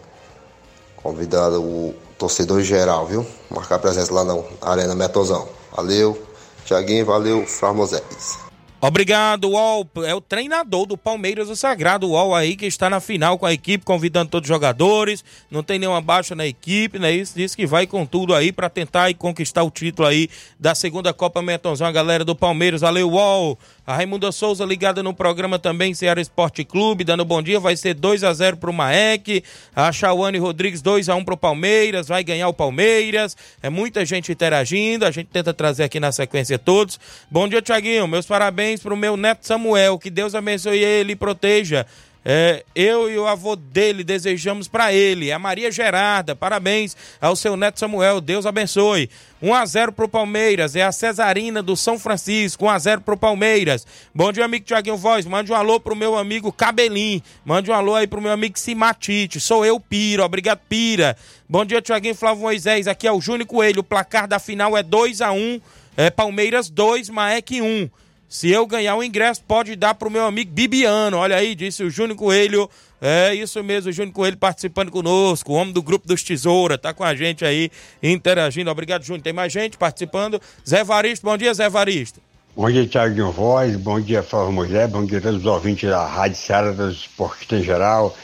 Convidando o torcedor geral, viu? Marcar presença lá na Arena Metozão. Valeu, Tiaguinho, valeu, Framosés. Obrigado, UOL. É o treinador do Palmeiras, o Sagrado UOL aí, que está na final com a equipe, convidando todos os jogadores. Não tem nenhuma baixa na equipe, né? Isso diz que vai com tudo aí para tentar e conquistar o título aí da segunda Copa Metonzão. A galera do Palmeiras, valeu, UOL. A Raimunda Souza ligada no programa também, Ceará Esporte Clube, dando bom dia. Vai ser 2 a 0 pro Maek. A Chauane Rodrigues 2 a 1 pro Palmeiras. Vai ganhar o Palmeiras. É muita gente interagindo. A gente tenta trazer aqui na sequência todos. Bom dia, Tiaguinho. Meus parabéns pro meu neto Samuel. Que Deus abençoe ele e proteja. É, eu e o avô dele desejamos para ele, a Maria Gerarda, parabéns ao seu neto Samuel, Deus abençoe. 1 a 0 pro Palmeiras, é a Cesarina do São Francisco, 1 a 0 pro Palmeiras. Bom dia, amigo Tiaguinho Voz, mande um alô pro meu amigo Cabelim, mande um alô aí pro meu amigo Simatite, sou eu, Pira, obrigado, Pira. Bom dia, Tiaguinho Flávio Moisés, aqui é o Júnior Coelho, o placar da final é 2 a 1 é Palmeiras 2, Maek 1. Se eu ganhar o ingresso, pode dar pro meu amigo Bibiano. Olha aí, disse o Júnior Coelho. É isso mesmo, o Júnior Coelho participando conosco, o homem do grupo dos Tesoura, tá com a gente aí, interagindo. Obrigado, Júnior. Tem mais gente participando. Zé Varisto, bom dia, Zé Varisto. Bom dia, Thiaguinho Voz. Bom dia, Flávio Moisés. Bom dia a todos os ouvintes da Rádio Ceará, dos esportistas em geral.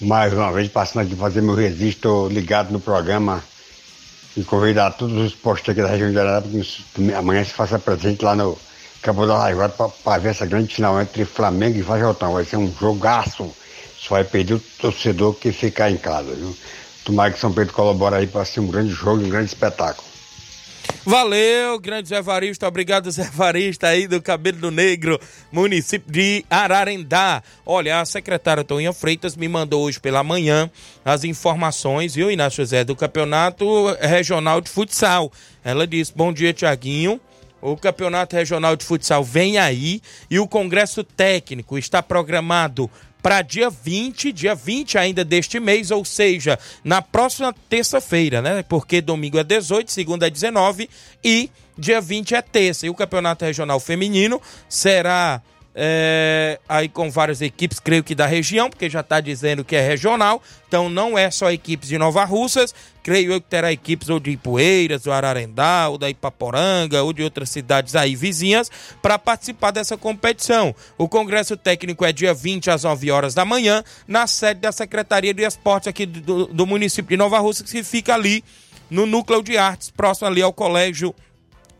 Mais uma vez, passando aqui fazer meu registro ligado no programa e convidar todos os esportistas aqui da região de Arara, porque amanhã se faça presente lá no Acabou da Laivada para ver essa grande final entre Flamengo e Vajotão. Vai ser um jogaço. Só vai perder o torcedor que ficar em casa, viu? Tomara que São Pedro colabore aí para ser um grande jogo, um grande espetáculo. Valeu, grande Zé Varista. Obrigado, Zé Varista aí do Cabelo do Negro, município de Ararendá. Olha, a secretária Toninha Freitas me mandou hoje pela manhã as informações, viu, Inácio Zé, do Campeonato Regional de Futsal. Ela disse: Bom dia, Tiaguinho. O Campeonato Regional de Futsal vem aí e o Congresso Técnico está programado para dia 20, dia 20 ainda deste mês, ou seja, na próxima terça-feira, né? Porque domingo é 18, segunda é 19 e dia 20 é terça. E o Campeonato Regional Feminino será é, aí com várias equipes, creio que da região, porque já está dizendo que é regional, então não é só equipes de Nova Russas, creio eu que terá equipes ou de Ipueiras, do Ararendá, ou da Ipaporanga, ou de outras cidades aí vizinhas, para participar dessa competição. O Congresso Técnico é dia 20 às 9 horas da manhã, na sede da Secretaria de Esportes aqui do, do município de Nova Russa, que fica ali no Núcleo de Artes, próximo ali ao Colégio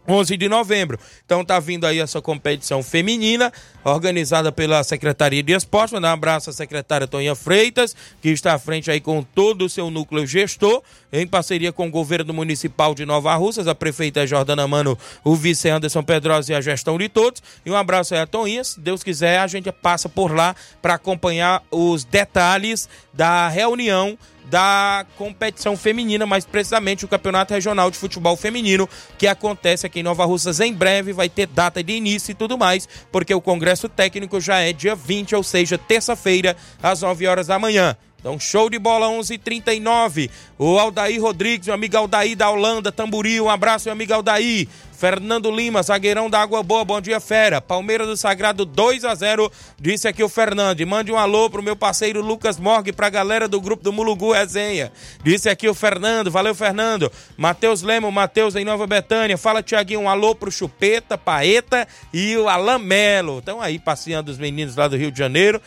11 de novembro. Então tá vindo aí essa competição feminina, organizada pela Secretaria de Esporte. Mandar um abraço à secretária Toninha Freitas, que está à frente aí com todo o seu núcleo gestor, em parceria com o governo municipal de Nova Russas, a prefeita Jordana Mano, o vice Anderson Pedrosa e a gestão de todos. E um abraço aí a Toninha. Se Deus quiser, a gente passa por lá para acompanhar os detalhes da reunião da competição feminina, mais precisamente o Campeonato Regional de Futebol Feminino, que acontece aqui em Nova Russas em breve, vai ter data de início e tudo mais, porque o Congresso Técnico já é dia 20, ou seja, terça-feira, às 9 horas da manhã. Então, show de bola 11:39. O Aldair Rodrigues, meu amigo Aldair da Holanda, Tamboril, um abraço, meu amigo Aldair. Fernando Lima, zagueirão da Água Boa, bom dia, fera. Palmeiras do Sagrado 2 a 0 disse aqui o Fernando. E mande um alô pro meu parceiro Lucas Morgue, pra galera do grupo do Mulugu Resenha. Disse aqui o Fernando, valeu, Fernando. Matheus Lemo, Matheus em Nova Betânia. Fala, Tiaguinho, um alô pro Chupeta, Paeta e o Alan Melo. Estão aí passeando os meninos lá do Rio de Janeiro.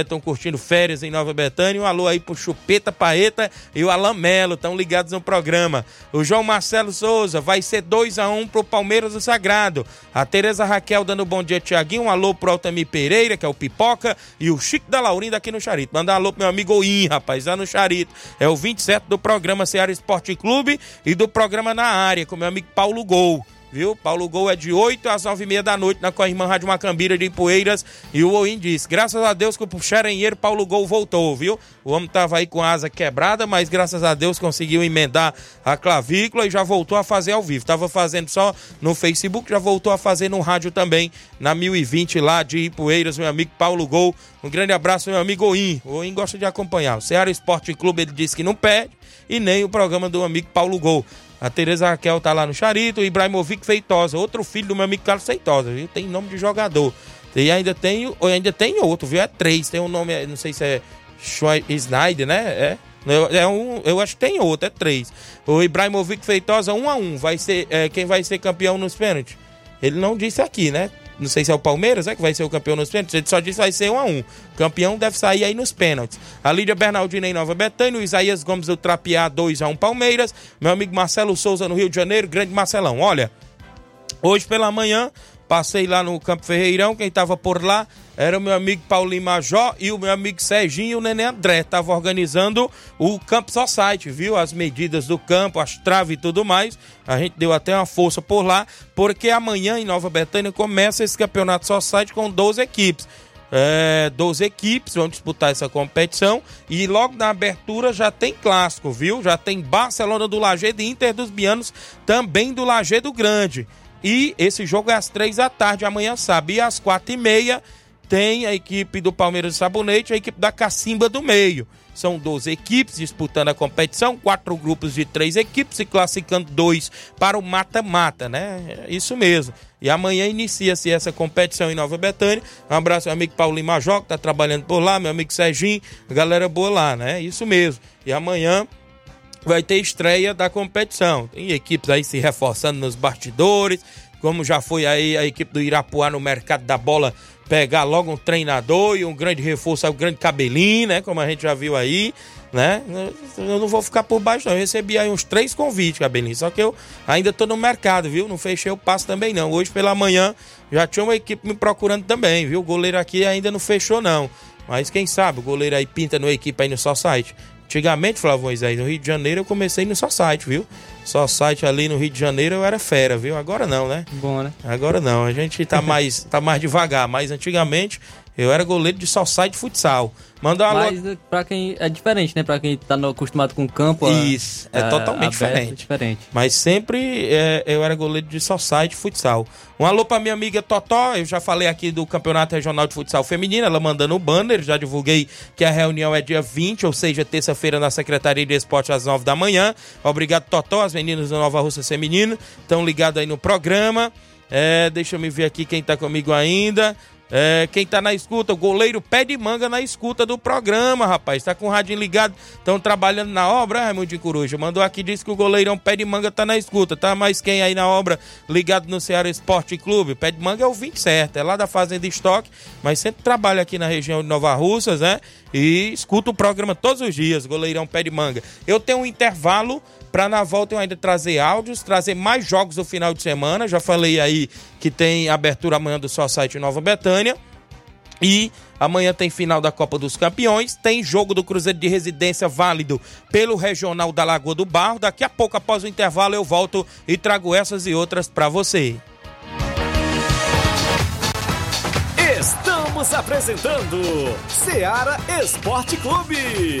Estão é, curtindo férias em Nova Betânia. Um alô aí pro Chupeta, Paeta e o Alan Melo. Estão ligados no programa. O João Marcelo Souza vai ser 2 a 1 um pro Palmeiras do Sagrado. A Tereza Raquel dando bom dia, Tiaguinho. Um alô pro Altamir Pereira, que é o Pipoca, e o Chico da Laurinda aqui no Charito. Manda um alô pro meu amigo Oim, rapaz, lá no Charito. É o 27 do programa Ceará Esporte Clube e do programa Na Área, com meu amigo Paulo Gol viu? Paulo Gol é de 8 às 9 e meia da noite na Corrimã Rádio Macambira de Poeiras. E o Oim disse: graças a Deus que o xerenheiro Paulo Gol voltou, viu? O homem tava aí com a asa quebrada, mas graças a Deus conseguiu emendar a clavícula e já voltou a fazer ao vivo. Tava fazendo só no Facebook, já voltou a fazer no rádio também, na 1020 lá de Ipueiras, meu amigo Paulo Gol. Um grande abraço, meu amigo Oim. O Oim gosta de acompanhar. O Ceará Esporte Clube, ele disse que não perde, e nem o programa do amigo Paulo Gol. A Tereza Raquel tá lá no Charito, Ibrahimovic Feitosa, outro filho do meu amigo Carlos Feitosa, viu? Tem nome de jogador. E ainda tem, ainda tem outro, viu? É três, tem um nome, não sei se é Snyder, né? É. É um, eu acho que tem outro, é três. O Ibrahimovic Feitosa, um a um. Vai ser, é, quem vai ser campeão nos pênaltis? Ele não disse aqui, né? Não sei se é o Palmeiras, é que vai ser o campeão nos pênaltis. Ele só disse que vai ser um a um. O campeão deve sair aí nos pênaltis. A Lídia Bernardina em Nova Betânia, o Isaías Gomes do Trapiá 2 a 1 Palmeiras. Meu amigo Marcelo Souza no Rio de Janeiro, grande Marcelão. Olha, hoje pela manhã Passei lá no Campo Ferreirão, quem estava por lá era o meu amigo Paulinho Major e o meu amigo Serginho e o Nenê André. Tava organizando o Campo Society, viu? As medidas do campo, as traves e tudo mais. A gente deu até uma força por lá, porque amanhã em Nova Betânia começa esse Campeonato Society com 12 equipes. É, 12 equipes vão disputar essa competição e logo na abertura já tem clássico, viu? Já tem Barcelona do Lajeado e Inter dos Bianos também do Lajeado Grande. E esse jogo é às três da tarde, amanhã sábado. E às quatro e meia tem a equipe do Palmeiras de Sabonete, a equipe da Cacimba do Meio. São 12 equipes disputando a competição, quatro grupos de três equipes, se classificando dois para o mata-mata, né? É isso mesmo. E amanhã inicia-se essa competição em Nova Betânia. Um abraço ao meu amigo Paulinho Major, que está trabalhando por lá, meu amigo Serginho, galera boa lá, né? Isso mesmo. E amanhã vai ter estreia da competição. Tem equipes aí se reforçando nos bastidores, como já foi aí a equipe do Irapuá no mercado da bola pegar logo um treinador e um grande reforço, o um grande cabelinho, né? Como a gente já viu aí, né? Eu não vou ficar por baixo, não. Eu recebi aí uns três convites, cabelinho. Só que eu ainda tô no mercado, viu? Não fechei o passo também, não. Hoje pela manhã já tinha uma equipe me procurando também, viu? O goleiro aqui ainda não fechou, não. Mas quem sabe, o goleiro aí pinta no equipe aí no só site. Antigamente, Flávio Moisés, no Rio de Janeiro eu comecei no só site, viu? Só site ali no Rio de Janeiro eu era fera, viu? Agora não, né? Bom, né? Agora não, a gente tá mais, tá mais devagar, mas antigamente eu era goleiro de site futsal. Manda uma Mas pra quem. É diferente, né? Pra quem tá acostumado com o campo. a- Isso, é a- totalmente aberto, diferente. é diferente. Mas sempre é, eu era goleiro de society futsal. Um alô pra minha amiga Totó, eu já falei aqui do Campeonato Regional de Futsal Feminino, ela mandando o banner, já divulguei que a reunião é dia 20, ou seja, terça-feira na Secretaria de Esporte às 9 da manhã. Obrigado, Totó, as meninas do Nova Russa Feminino, estão ligadas aí no programa. É, deixa eu me ver aqui quem tá comigo ainda. É, quem tá na escuta, o goleiro pé de manga na escuta do programa, rapaz. Tá com o radinho ligado, estão trabalhando na obra, Raimundo de Coruja. Mandou aqui, disse que o goleirão pé de manga tá na escuta. Tá mais quem aí na obra ligado no Ceará Esporte Clube? Pé de manga é o 20 certo, é lá da Fazenda Estoque, mas sempre trabalha aqui na região de Nova Russas, né? E escuta o programa todos os dias, goleirão pé de manga. Eu tenho um intervalo para na volta eu ainda trazer áudios, trazer mais jogos do final de semana. Já falei aí que tem abertura amanhã do Só Site Nova Betânia. E amanhã tem final da Copa dos Campeões, tem jogo do Cruzeiro de Residência válido pelo Regional da Lagoa do Barro. Daqui a pouco, após o intervalo, eu volto e trago essas e outras para você. Estamos apresentando Seara Esporte Clube.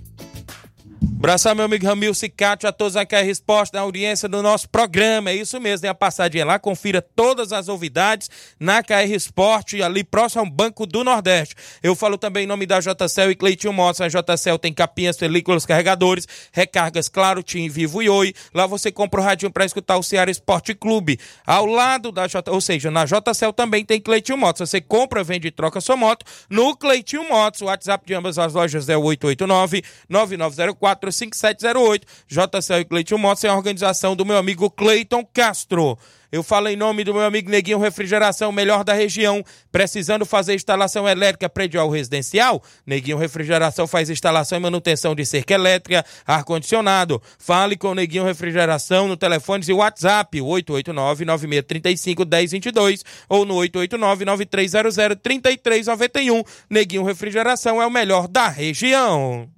Abraçar meu amigo Ramil Cicatio, a todos aqui a resposta da audiência do nosso programa. É isso mesmo, dê uma passadinha lá, confira todas as novidades na KR Esporte, ali próximo ao Banco do Nordeste. Eu falo também em nome da JCL e Cleitinho Motos. A JCL tem capinhas, películas, carregadores, recargas, claro, Tim, Vivo e Oi. Lá você compra o radinho para escutar o Ceará Esporte Clube. Ao lado da J, ou seja, na JCL também tem Cleitinho Motos. Você compra, vende e troca sua moto no Cleitinho Motos. O WhatsApp de ambas as lojas é o 889 9904 5708. JCL e Cleiton Motos é a organização do meu amigo Cleiton Castro. Eu falo em nome do meu amigo Neguinho Refrigeração, melhor da região. Precisando fazer instalação elétrica predial residencial? Neguinho Refrigeração faz instalação e manutenção de cerca elétrica, ar-condicionado. Fale com o Neguinho Refrigeração no telefone e WhatsApp 889-9635-1022 ou no 889-9300-3391. Neguinho Refrigeração é o melhor da região.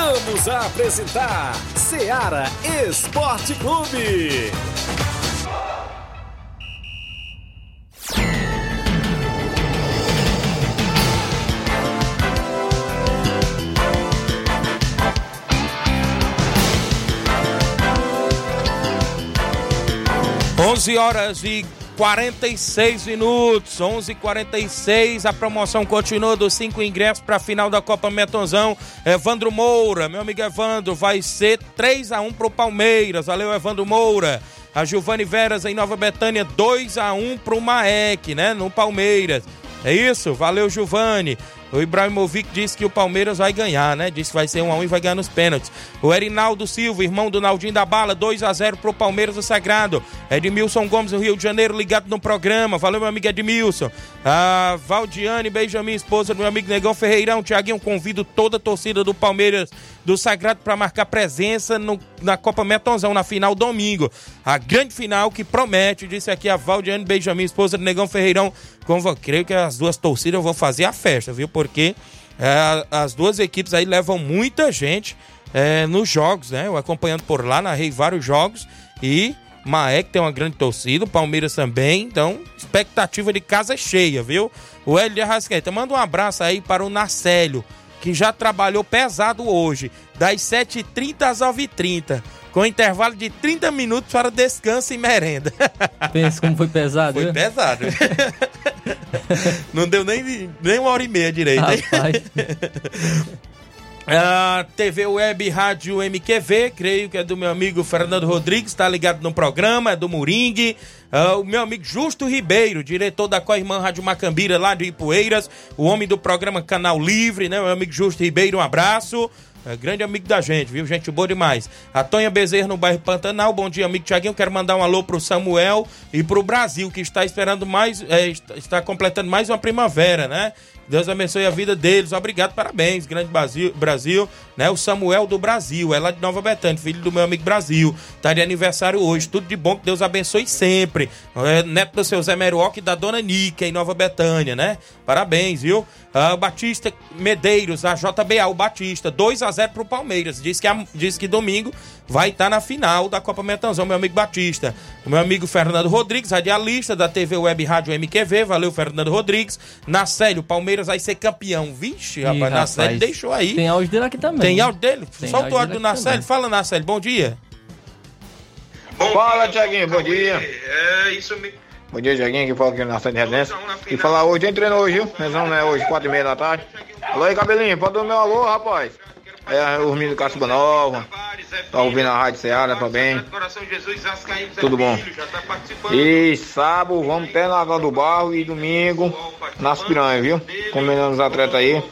Voltamos a apresentar Seara Esporte Clube. Onze horas e 46 minutos, 11:46. A promoção continua dos cinco ingressos para a final da Copa Metonzão. Evandro Moura, meu amigo Evandro, vai ser 3 a 1 pro Palmeiras. Valeu, Evandro Moura. A Giovanni Veras em Nova Betânia, 2 a 1 pro Maek, né, no Palmeiras. É isso? Valeu, Giovanni. O Ibrahimovic disse que o Palmeiras vai ganhar, né? Disse que vai ser 1 a 1 e vai ganhar nos pênaltis. O Erinaldo Silva, irmão do Naldinho da Bala, 2 a 0 pro Palmeiras do Sagrado. Edmilson Gomes, do Rio de Janeiro, ligado no programa. Valeu, meu amigo Edmilson. A Valdiane Benjamin, esposa do meu amigo Negão Ferreirão. Tiaguinho, convido toda a torcida do Palmeiras do Sagrado para marcar presença no- na Copa Metonzão, na final domingo. A grande final que promete, disse aqui a Valdiane Benjamin, esposa do Negão Ferreirão. Creio que as duas torcidas vão fazer a festa, viu? Porque é, as duas equipes aí levam muita gente é, nos jogos, né? Eu acompanhando por lá, narrei vários jogos e Maek tem uma grande torcida, o Palmeiras também, então expectativa de casa cheia, viu? O Hélio de Arrascaeta, manda um abraço aí para o Narcélio, que já trabalhou pesado hoje, das 7h30 às 9h30, com intervalo de 30 minutos para descanso e merenda. Pensa como foi pesado. Foi viu? pesado. Não deu nem, nem uma hora e meia direito. Rapaz. A TV Web Rádio MQV, creio que é do meu amigo Fernando Rodrigues, está ligado no programa, é do Moringue. Ah, o meu amigo Justo Ribeiro, diretor da Coirmã Rádio Macambira, lá de Ipueiras, o homem do programa Canal Livre, né? Meu amigo Justo Ribeiro, um abraço. É grande amigo da gente, viu? Gente boa demais. A Tonha Bezerra no bairro Pantanal. Bom dia, amigo Tiaguinho. Quero mandar um alô pro Samuel e pro Brasil, que está esperando mais, é, está completando mais uma primavera, né? Deus abençoe a vida deles. Obrigado, parabéns, grande Brasil, Brasil, né? O Samuel do Brasil, é lá de Nova Betânia, filho do meu amigo Brasil. Tá de aniversário hoje. Tudo de bom, que Deus abençoe sempre. É, neto do seu Zé Meruoc e da dona Nica em Nova Betânia, né? Parabéns, viu? Ah, Batista Medeiros, a JBA, o Batista, 2 a 0 pro Palmeiras. Diz que, a- diz que domingo vai estar na final da Copa Metanzão, meu amigo Batista. O meu amigo Fernando Rodrigues, radialista da TV Web Rádio MQV. Valeu, Fernando Rodrigues. Nacélio, o Palmeiras vai ser campeão. Vixe, rapaz, rapaz. Deixou aí. Tem áudio dele aqui também. Tem áudio dele? Tem Solta o áudio do também. Fala, Nacélio, bom dia. Fala, Tiaguinho, bom dia. É isso mesmo. Bom dia, Tiaguinho, que fala aqui na Santa Residência. E falar hoje, tem treino hoje, viu? Nós vamos, né, hoje, quatro e meia da tarde. Alô aí, cabelinho, pode dar o meu alô, rapaz. É, meninos do Caçuba Nova. Tá ouvindo a Rádio Ceará também. Tudo bom. E sábado vamos até Lagoa do Barro e domingo nas piranhas, viu? Combinando os atletas aí.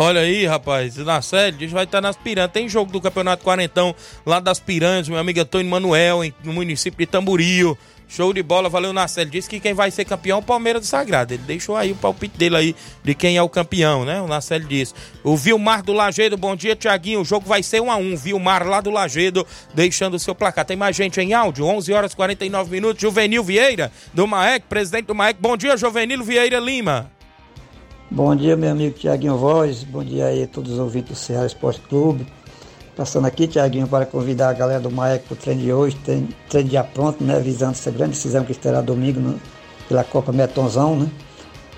Olha aí, rapaz, na série, a gente vai estar nas piranhas. Tem jogo do Campeonato Quarentão lá das Piranhas, meu amigo Antônio Manuel, no município de Tamboril. Show de bola, valeu na série. Disse que quem vai ser campeão é o Palmeiras do Sagrado. Ele deixou aí o palpite dele aí de quem é o campeão, né? O Nacelle disse. O Vilmar do Lagedo, bom dia, Tiaguinho. O jogo vai ser 1 a 1 Vilmar lá do Lagedo, deixando o seu placar. Tem mais gente em áudio, 11 horas e 49 minutos. Juvenil Vieira, do Maek, presidente do Maek. Bom dia, Juvenil Vieira Lima. Bom dia, meu amigo Tiaguinho Voz. Bom dia aí a todos os ouvintes do Ceará Esporte Clube. Passando aqui, Tiaguinho, para convidar a galera do Maek para o treino de hoje. Treino, treino já pronto, né? Visando essa grande decisão que estará domingo no- pela Copa Metonzão, né?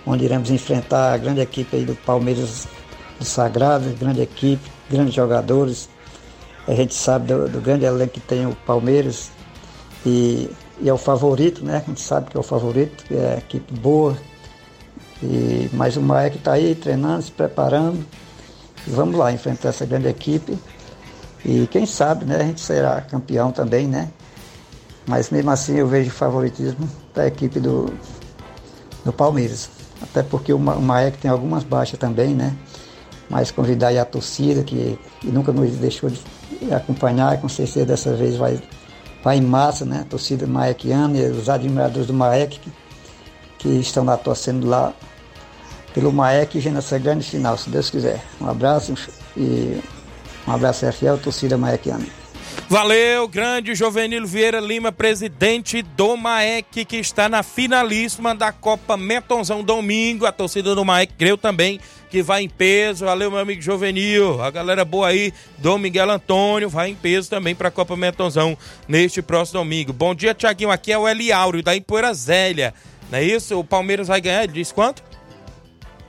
Onde iremos enfrentar a grande equipe aí do Palmeiras do Sagrado, grande equipe, grandes jogadores. A gente sabe do, do grande elenco que tem o Palmeiras e, e é o favorito, né? A gente sabe que é o favorito, que é a equipe boa, e, mas o Maek está aí treinando, se preparando. E vamos lá enfrentar essa grande equipe. E quem sabe, né, a gente será campeão também, né? Mas mesmo assim eu vejo favoritismo da equipe do, do Palmeiras. Até porque o, Ma- o Maek tem algumas baixas também, né? Mas convidar aí a torcida que, que nunca nos deixou de acompanhar, com certeza dessa vez vai, vai em massa, né? A torcida maekiana e os admiradores do Maek que, que estão lá torcendo lá pelo Maek já nessa grande final, se Deus quiser. Um abraço e um abraço FL, torcida maekiana. Valeu, grande Jovenilo Vieira Lima, presidente do Maek, que está na finalíssima da Copa Metonzão domingo. A torcida do Maek creu também que vai em peso. Valeu, meu amigo Jovenil. A galera boa aí, do Miguel Antônio, vai em peso também para a Copa Metonzão neste próximo domingo. Bom dia, Tiaguinho. Aqui é o Eli Áureo, da Ipoeira Zélia. Não é isso? O Palmeiras vai ganhar, disse quanto?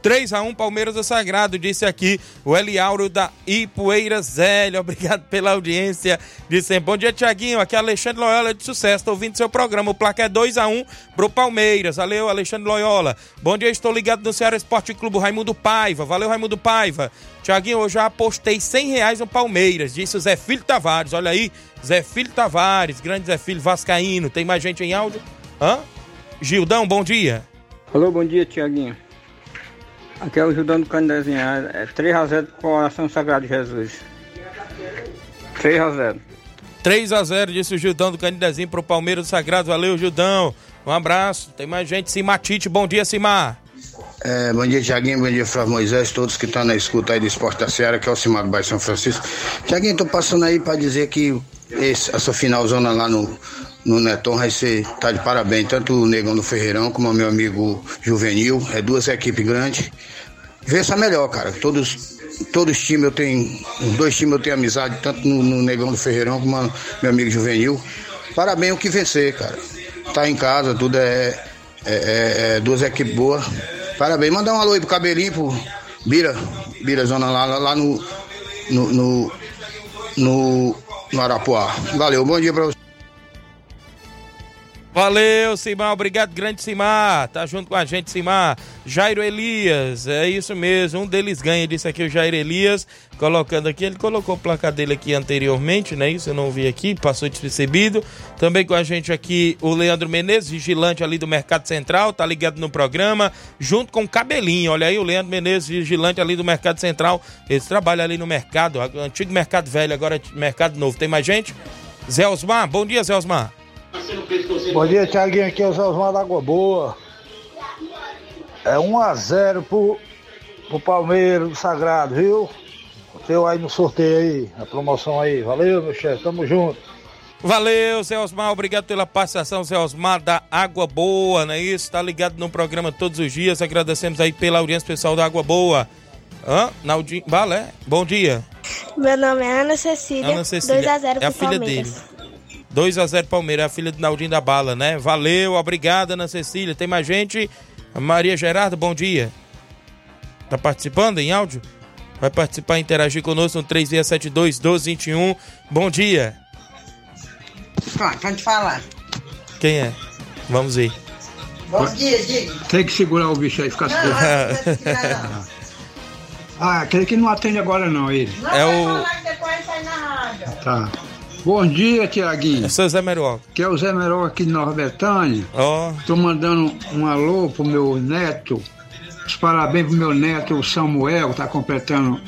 3 a 1 Palmeiras do Sagrado, disse aqui o Eliauro da Ipueira Zélia. Obrigado pela audiência sempre. Bom dia, Tiaguinho. Aqui é Alexandre Loyola de sucesso. Tô ouvindo seu programa. O placa é 2 a 1 pro Palmeiras. Valeu, Alexandre Loyola. Bom dia, estou ligado no Ceará Esporte Clube Raimundo Paiva. Valeu, Raimundo Paiva. Tiaguinho, eu já apostei 100 reais no Palmeiras, disse o Zé Filho Tavares. Olha aí, Zé Filho Tavares, grande Zé Filho Vascaíno. Tem mais gente em áudio? Hã? Gildão, bom dia. Alô, bom dia, Tiaguinho. Aqui é o Judão do Candezinho. É 3x0 pro Coração Sagrado de Jesus. 3x0. 3 a 0 disse o Gildão do Canidezinho pro Palmeiras do Sagrado. Valeu, Gildão. Um abraço. Tem mais gente. Simatite, bom dia, Simar. É, bom dia, Tiaguinho. Bom dia, Flávio Moisés, todos que estão na escuta aí do Esporte da Seara, que é o Cimar do Bairro São Francisco. Tiaguinho, tô passando aí para dizer que esse, essa finalzona lá no, no Neton vai ser, tá de parabéns, tanto o Negão do Ferreirão como o meu amigo Juvenil. É duas equipes grandes. Vê só melhor, cara. Todos, todos os times eu tenho, os dois times eu tenho amizade, tanto no, no Negão do Ferreirão como no meu amigo Juvenil. Parabéns o que vencer, cara. Tá em casa, tudo é, é, é- é duas equipes boas. Parabéns. Mandar um alô aí pro Cabelinho, pro Bira, Bira Zona lá, lá, lá no, no, no, no, no Arapuá. Valeu, bom dia pra você. Valeu, Simar. Obrigado, grande Simar. Tá junto com a gente, Simar. Jairo Elias, é isso mesmo. Um deles ganha, disse aqui o Jairo Elias. Colocando aqui, ele colocou o placar dele aqui anteriormente, né? Isso eu não vi aqui, passou despercebido. Também com a gente aqui o Leandro Menezes, vigilante ali do Mercado Central, tá ligado no programa, junto com o Cabelinho. Olha aí, o Leandro Menezes, vigilante ali do Mercado Central. Eles trabalham ali no mercado, antigo Mercado Velho, agora Mercado Novo. Tem mais gente? Zé Osmar, bom dia, Zé Osmar. Bom dia, Thiaguinho. Aqui é o Zé Osmar da Água Boa. É 1x0 pro, pro Palmeiras do Sagrado, viu? O teu aí no sorteio aí, a promoção aí. Valeu, meu chefe. Tamo junto. Valeu, Zé Osmar. Obrigado pela participação, Zé Osmar da Água Boa, não é isso? Tá ligado no programa todos os dias. Agradecemos aí pela audiência pessoal da Água Boa. Hã? Naldinho. Valé. Bom dia. Meu nome é Ana Cecília. Ana Cecília. 2x0 É a filha Palmeiras. dele. 2x0 Palmeiras, é a filha do Naldinho da Bala, né? Valeu, obrigado, Ana Cecília. Tem mais gente? A Maria Gerardo, bom dia. Tá participando em áudio? Vai participar, interagir conosco no 3672 1221. Bom dia. Pronto, pode falar. Quem é? Vamos ver. Bom dia, diga. Tem que segurar o bicho aí, ficar Ah, aquele que não atende agora não, ele. É o. Depois sai na rádio. Tá. Bom dia, Tiaguinho. É seu Zé Meruoca. Que é o Zé Merol aqui de Nova Betânia. Ó. Tô mandando um alô pro meu neto. Os parabéns pro meu neto, o Samuel, que tá completando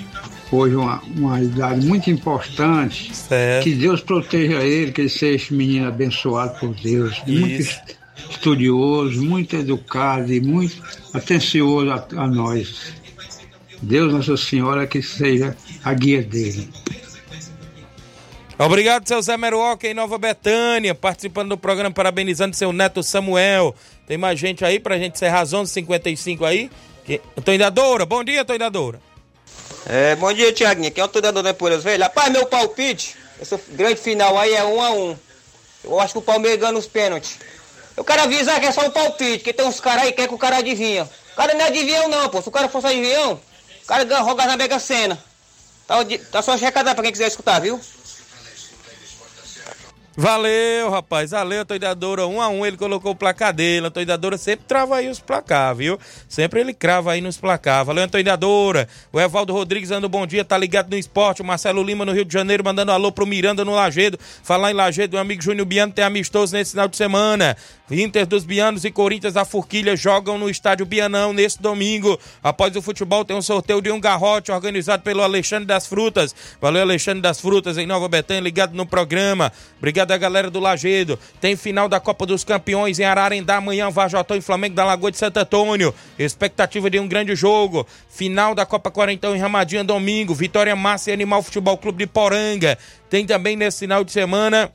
hoje uma, uma idade muito importante. Certo. Que Deus proteja ele, que ele seja esse menino abençoado por Deus. Muito Isso. estudioso, muito educado e muito atencioso a, a nós. Deus Nossa Senhora que seja a guia dele. Obrigado, seu Zé Meruoca em Nova Betânia, participando do programa, parabenizando seu neto Samuel. Tem mais gente aí pra gente encerrar às 11h55 aí? Que... Toinadora, bom dia, Toinadora. É, bom dia, Tiaguinho. Aqui é o treinador da Poeiras Velho. Rapaz, meu palpite, essa grande final aí é um a um. Eu acho que o Palmeiras ganha os pênaltis. Eu quero avisar que é só um palpite, porque tem uns caras aí que quer que o cara adivinha. O cara não é adivinhão não, pô. Se o cara fosse adivinhão, o cara roga na Mega Sena. Tá, tá só recadar pra quem quiser escutar, viu? Valeu, rapaz. Valeu, Toidadora. Um a um, ele colocou o placar dele. A Toidadora sempre trava aí os placar, viu? Sempre ele crava aí nos placar. Valeu, Toidadora. O Evaldo Rodrigues dando bom dia, tá ligado no esporte. O Marcelo Lima no Rio de Janeiro mandando alô pro Miranda no Lagedo. Falar em Lagedo, o amigo Júnior Biano tem amistoso nesse final de semana. Inter dos Bianos e Corinthians da Forquilha jogam no estádio Bianão nesse domingo. Após o futebol, tem um sorteio de um garrote organizado pelo Alexandre das Frutas. Valeu, Alexandre das Frutas, em Nova Betânia, ligado no programa. Obrigado a galera do Lagedo. Tem final da Copa dos Campeões em Ararendá, amanhã, Vajotão e Flamengo da Lagoa de Santo Antônio. Expectativa de um grande jogo. Final da Copa Quarentão em Ramadinha, domingo. Vitória Massa e Animal Futebol Clube de Poranga. Tem também nesse final de semana.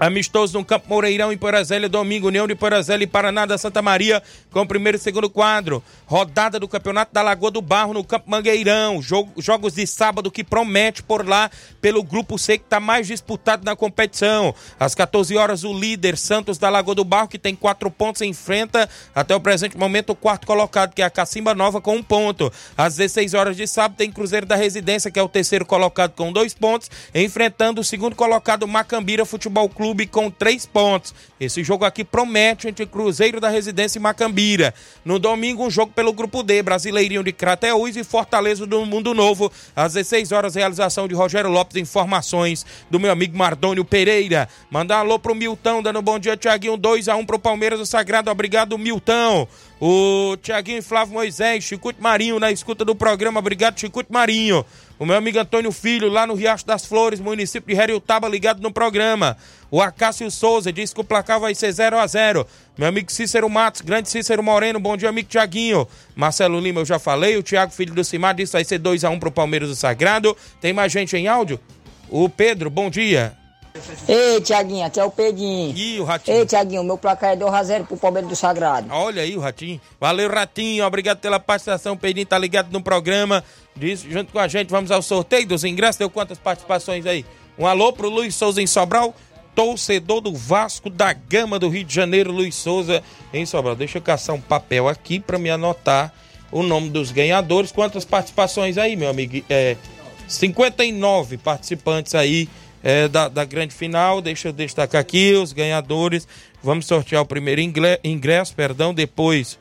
Amistoso no Campo Moreirão em Porazélia, domingo, União de Porazélia e Paraná da Santa Maria, com o primeiro e segundo quadro. Rodada do Campeonato da Lagoa do Barro no Campo Mangueirão. Jogo- jogos de sábado que promete por lá pelo grupo C que está mais disputado na competição. Às 14 horas, o líder Santos da Lagoa do Barro, que tem quatro pontos, enfrenta até o presente momento o quarto colocado, que é a Cacimba Nova, com um ponto. Às 16 horas de sábado, tem Cruzeiro da Residência, que é o terceiro colocado com dois pontos, enfrentando o segundo colocado, Macambira Futebol Clube, com três pontos. Esse jogo aqui promete entre Cruzeiro da Residência e Macambira. No domingo, um jogo pelo Grupo D, Brasileirinho de Crateús e Fortaleza do Mundo Novo. Às 16 horas, realização de Rogério Lopes, informações do meu amigo Mardônio Pereira. Mandar um alô pro Milton, dando bom dia, Tiaguinho, 2x1 pro Palmeiras do Sagrado. Obrigado, Milton. O Tiaguinho Flávio Moisés, Chicute Marinho na escuta do programa. Obrigado, Chicute Marinho. O meu amigo Antônio Filho, lá no Riacho das Flores, município de Heriotaba, ligado no programa. O Acácio Souza diz que o placar vai ser 0 a 0 Meu amigo Cícero Matos, grande Cícero Moreno, bom dia, amigo Tiaguinho. Marcelo Lima, eu já falei. O Thiago Filho do Cimar disse que vai ser 2 a 1 pro Palmeiras do Sagrado. Tem mais gente em áudio? O Pedro, bom dia. Ei, Tiaguinho, aqui é o Pedinho. Ih, o Ratinho. Ei, Tiaguinho, meu placar é 2x0 pro Palmeiras do Sagrado. Olha aí o Ratinho. Valeu, Ratinho. Obrigado pela participação. O Pedrinho tá ligado no programa. Diz, junto com a gente, vamos ao sorteio dos ingressos. Deu quantas participações aí? Um alô pro Luiz Souza em Sobral. Torcedor do Vasco da Gama do Rio de Janeiro, Luiz Souza em Sobral. Deixa eu caçar um papel aqui para me anotar o nome dos ganhadores. Quantas participações aí, meu amigo? É, 59 participantes aí é, da, da grande final. Deixa eu destacar aqui os ganhadores. Vamos sortear o primeiro ingle- ingresso, perdão, depois,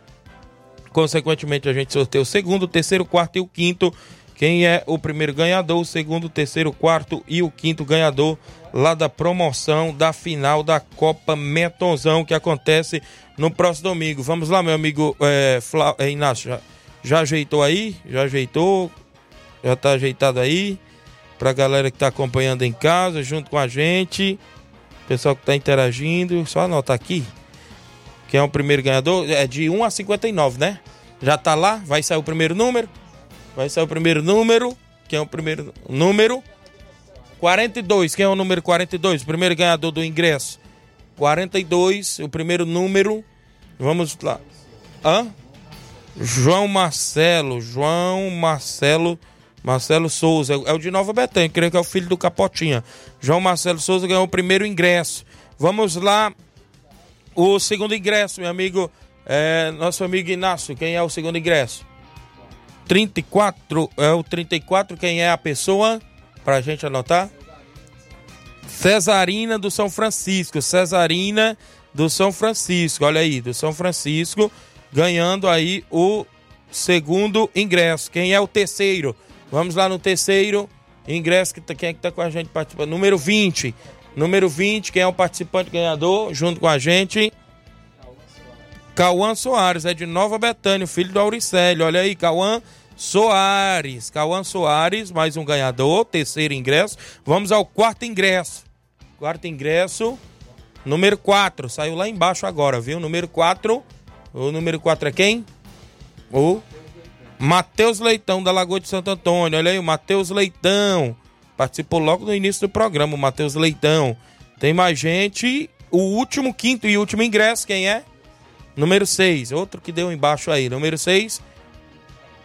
consequentemente, a gente sorteia o segundo, o terceiro, o quarto e o quinto. Quem é o primeiro ganhador, o segundo, o terceiro, o quarto e o quinto ganhador lá da promoção da final da Copa Metonzão que acontece no próximo domingo. Vamos lá, meu amigo é, é, Inácio, já, já ajeitou aí? Já ajeitou? Já tá ajeitado aí? Pra galera que tá acompanhando em casa, junto com a gente. Pessoal que tá interagindo, só anotar aqui. Quem é o primeiro ganhador? É de 1 a 59, né? Já tá lá? Vai sair o primeiro número? Vai sair o primeiro número. Quem é o primeiro número? 42. Quem é o número 42? O primeiro ganhador do ingresso. 42, o primeiro número. Vamos lá. Hã? João Marcelo. João Marcelo. Marcelo Souza. É o de Nova Betânia, creio que é o filho do Capotinha. João Marcelo Souza ganhou o primeiro ingresso. Vamos lá. O segundo ingresso, meu amigo. É, nosso amigo Inácio. Quem é o segundo ingresso? 34. É o 34. Quem é a pessoa? Pra gente anotar. Cesarina do São Francisco. Cesarina do São Francisco. Olha aí, do São Francisco. Ganhando aí o segundo ingresso. Quem é o terceiro? Vamos lá no terceiro ingresso. Que tá, quem é que tá com a gente participando? Número 20. Número 20, quem é o participante ganhador? Junto com a gente. Cauã Soares, é de Nova Betânia, filho do Auricélio. Olha aí, Cauã Soares. Cauã Soares, mais um ganhador, terceiro ingresso. Vamos ao quarto ingresso. Quarto ingresso, número 4. Saiu lá embaixo agora, viu? Número 4. O número 4 é quem? O Matheus Leitão, da Lagoa de Santo Antônio. Olha aí, o Matheus Leitão. Participou logo no início do programa, o Matheus Leitão. Tem mais gente. O último, quinto e último ingresso, quem é? Número 6. Outro que deu embaixo aí. Número 6.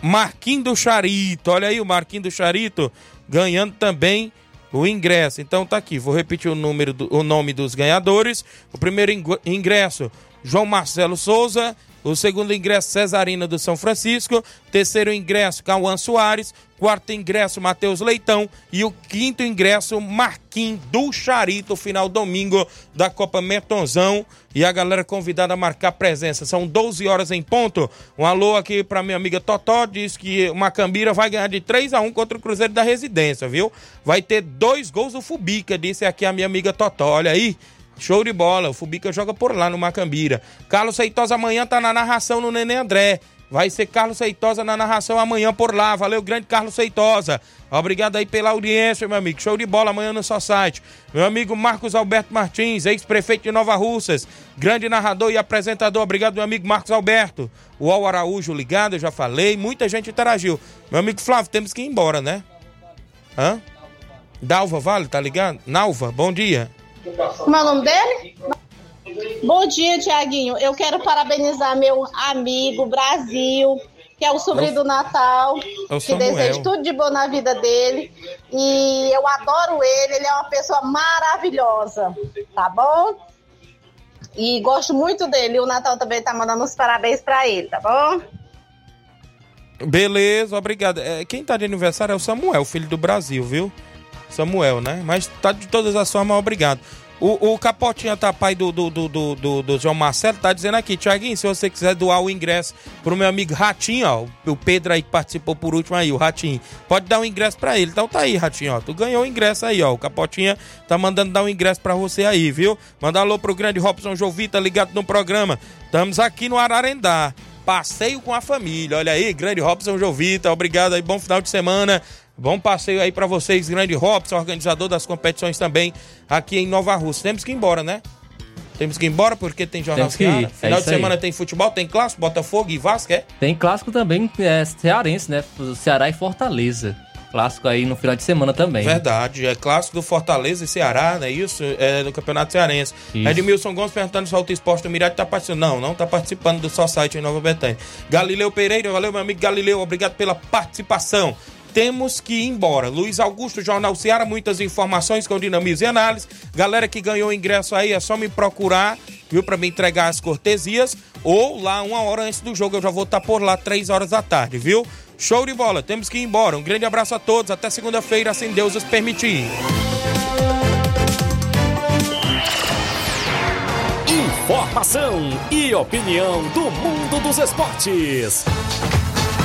Marquinho do Charito. Olha aí o Marquinho do Charito ganhando também o ingresso. Então tá aqui, vou repetir o número do, o nome dos ganhadores. O primeiro ing- ingresso, João Marcelo Souza. O segundo ingresso, Cesarina do São Francisco. Terceiro ingresso, Cauã Soares. Quarto ingresso, Matheus Leitão. E o quinto ingresso, Marquinhos do Charito, final domingo da Copa Metonzão. E a galera convidada a marcar presença. São 12 horas em ponto. Um alô aqui pra minha amiga Totó. Diz que o Macambira vai ganhar de 3 a 1 contra o Cruzeiro da Residência, viu? Vai ter dois gols do Fubica, disse aqui a minha amiga Totó. Olha aí. Show de bola. O Fubica joga por lá no Macambira. Carlos Seitosa amanhã tá na narração no Nenê André. Vai ser Carlos Seitosa na narração amanhã por lá. Valeu, grande Carlos Seitosa. Obrigado aí pela audiência, meu amigo. Show de bola amanhã no só site. Meu amigo Marcos Alberto Martins, ex-prefeito de Nova Russas. Grande narrador e apresentador. Obrigado, meu amigo Marcos Alberto. O Al Araújo ligado, eu já falei. Muita gente interagiu. Meu amigo Flávio, temos que ir embora, né? Hã? Dalva Vale, tá ligado? Nalva, bom dia. Como é o nome dele? Bom dia, Tiaguinho. Eu quero parabenizar meu amigo Brasil, que é o sobrinho do Natal, É que Samuel. desejo tudo de bom na vida dele. E eu adoro ele, ele é uma pessoa maravilhosa, tá bom? E gosto muito dele. E o Natal também tá mandando os parabéns pra ele, tá bom? Beleza, obrigado. É, quem tá de aniversário é o Samuel, filho do Brasil, viu? Samuel, né? Mas tá de todas as formas, obrigado. O, o Capotinha tá pai do, do, do, do, do- João Marcelo, tá dizendo aqui, Tiaguinho, se você quiser doar o ingresso pro meu amigo Ratinho, ó, o Pedro aí que participou por último aí, o Ratinho, pode dar um ingresso pra ele. Então tá aí, Ratinho, ó, tu ganhou o ingresso aí, ó, o Capotinha tá mandando dar um ingresso pra você aí, viu? Manda alô pro grande Robson Jovita ligado no programa. Estamos aqui no Ararendá. Passeio com a família. Olha aí, grande Robson Jovita. Obrigado aí, bom final de semana. Bom passeio aí pra vocês, grande Robson, organizador das competições também aqui em Nova Rússia. Temos que ir embora, né? Temos que ir embora porque tem jornal Temos que ir, Seara. é Final de isso aí. semana tem futebol, tem clássico, Botafogo e Vasco, é? Tem clássico também é, cearense, né? Ceará e Fortaleza. Clássico aí no final de semana também. Verdade, é clássico do Fortaleza e Ceará, não é isso? É do Campeonato Cearense. Isso. Edmilson Gomes perguntando se o Auto Esporte do Mirade tá participando. Não, não tá participando do só site em Nova Betânia. Galileu Pereira, valeu meu amigo Galileu, obrigado pela participação temos que ir embora. Luiz Augusto, Jornal Seara, muitas informações com dinamismo e análise. Galera que ganhou o ingresso aí, é só me procurar, viu, para me entregar as cortesias. Ou lá, uma hora antes do jogo, eu já vou estar por lá, três horas da tarde, viu? Show de bola, temos que ir embora. Um grande abraço a todos, até segunda-feira, sem Deus os permitir. Informação e opinião do mundo dos esportes.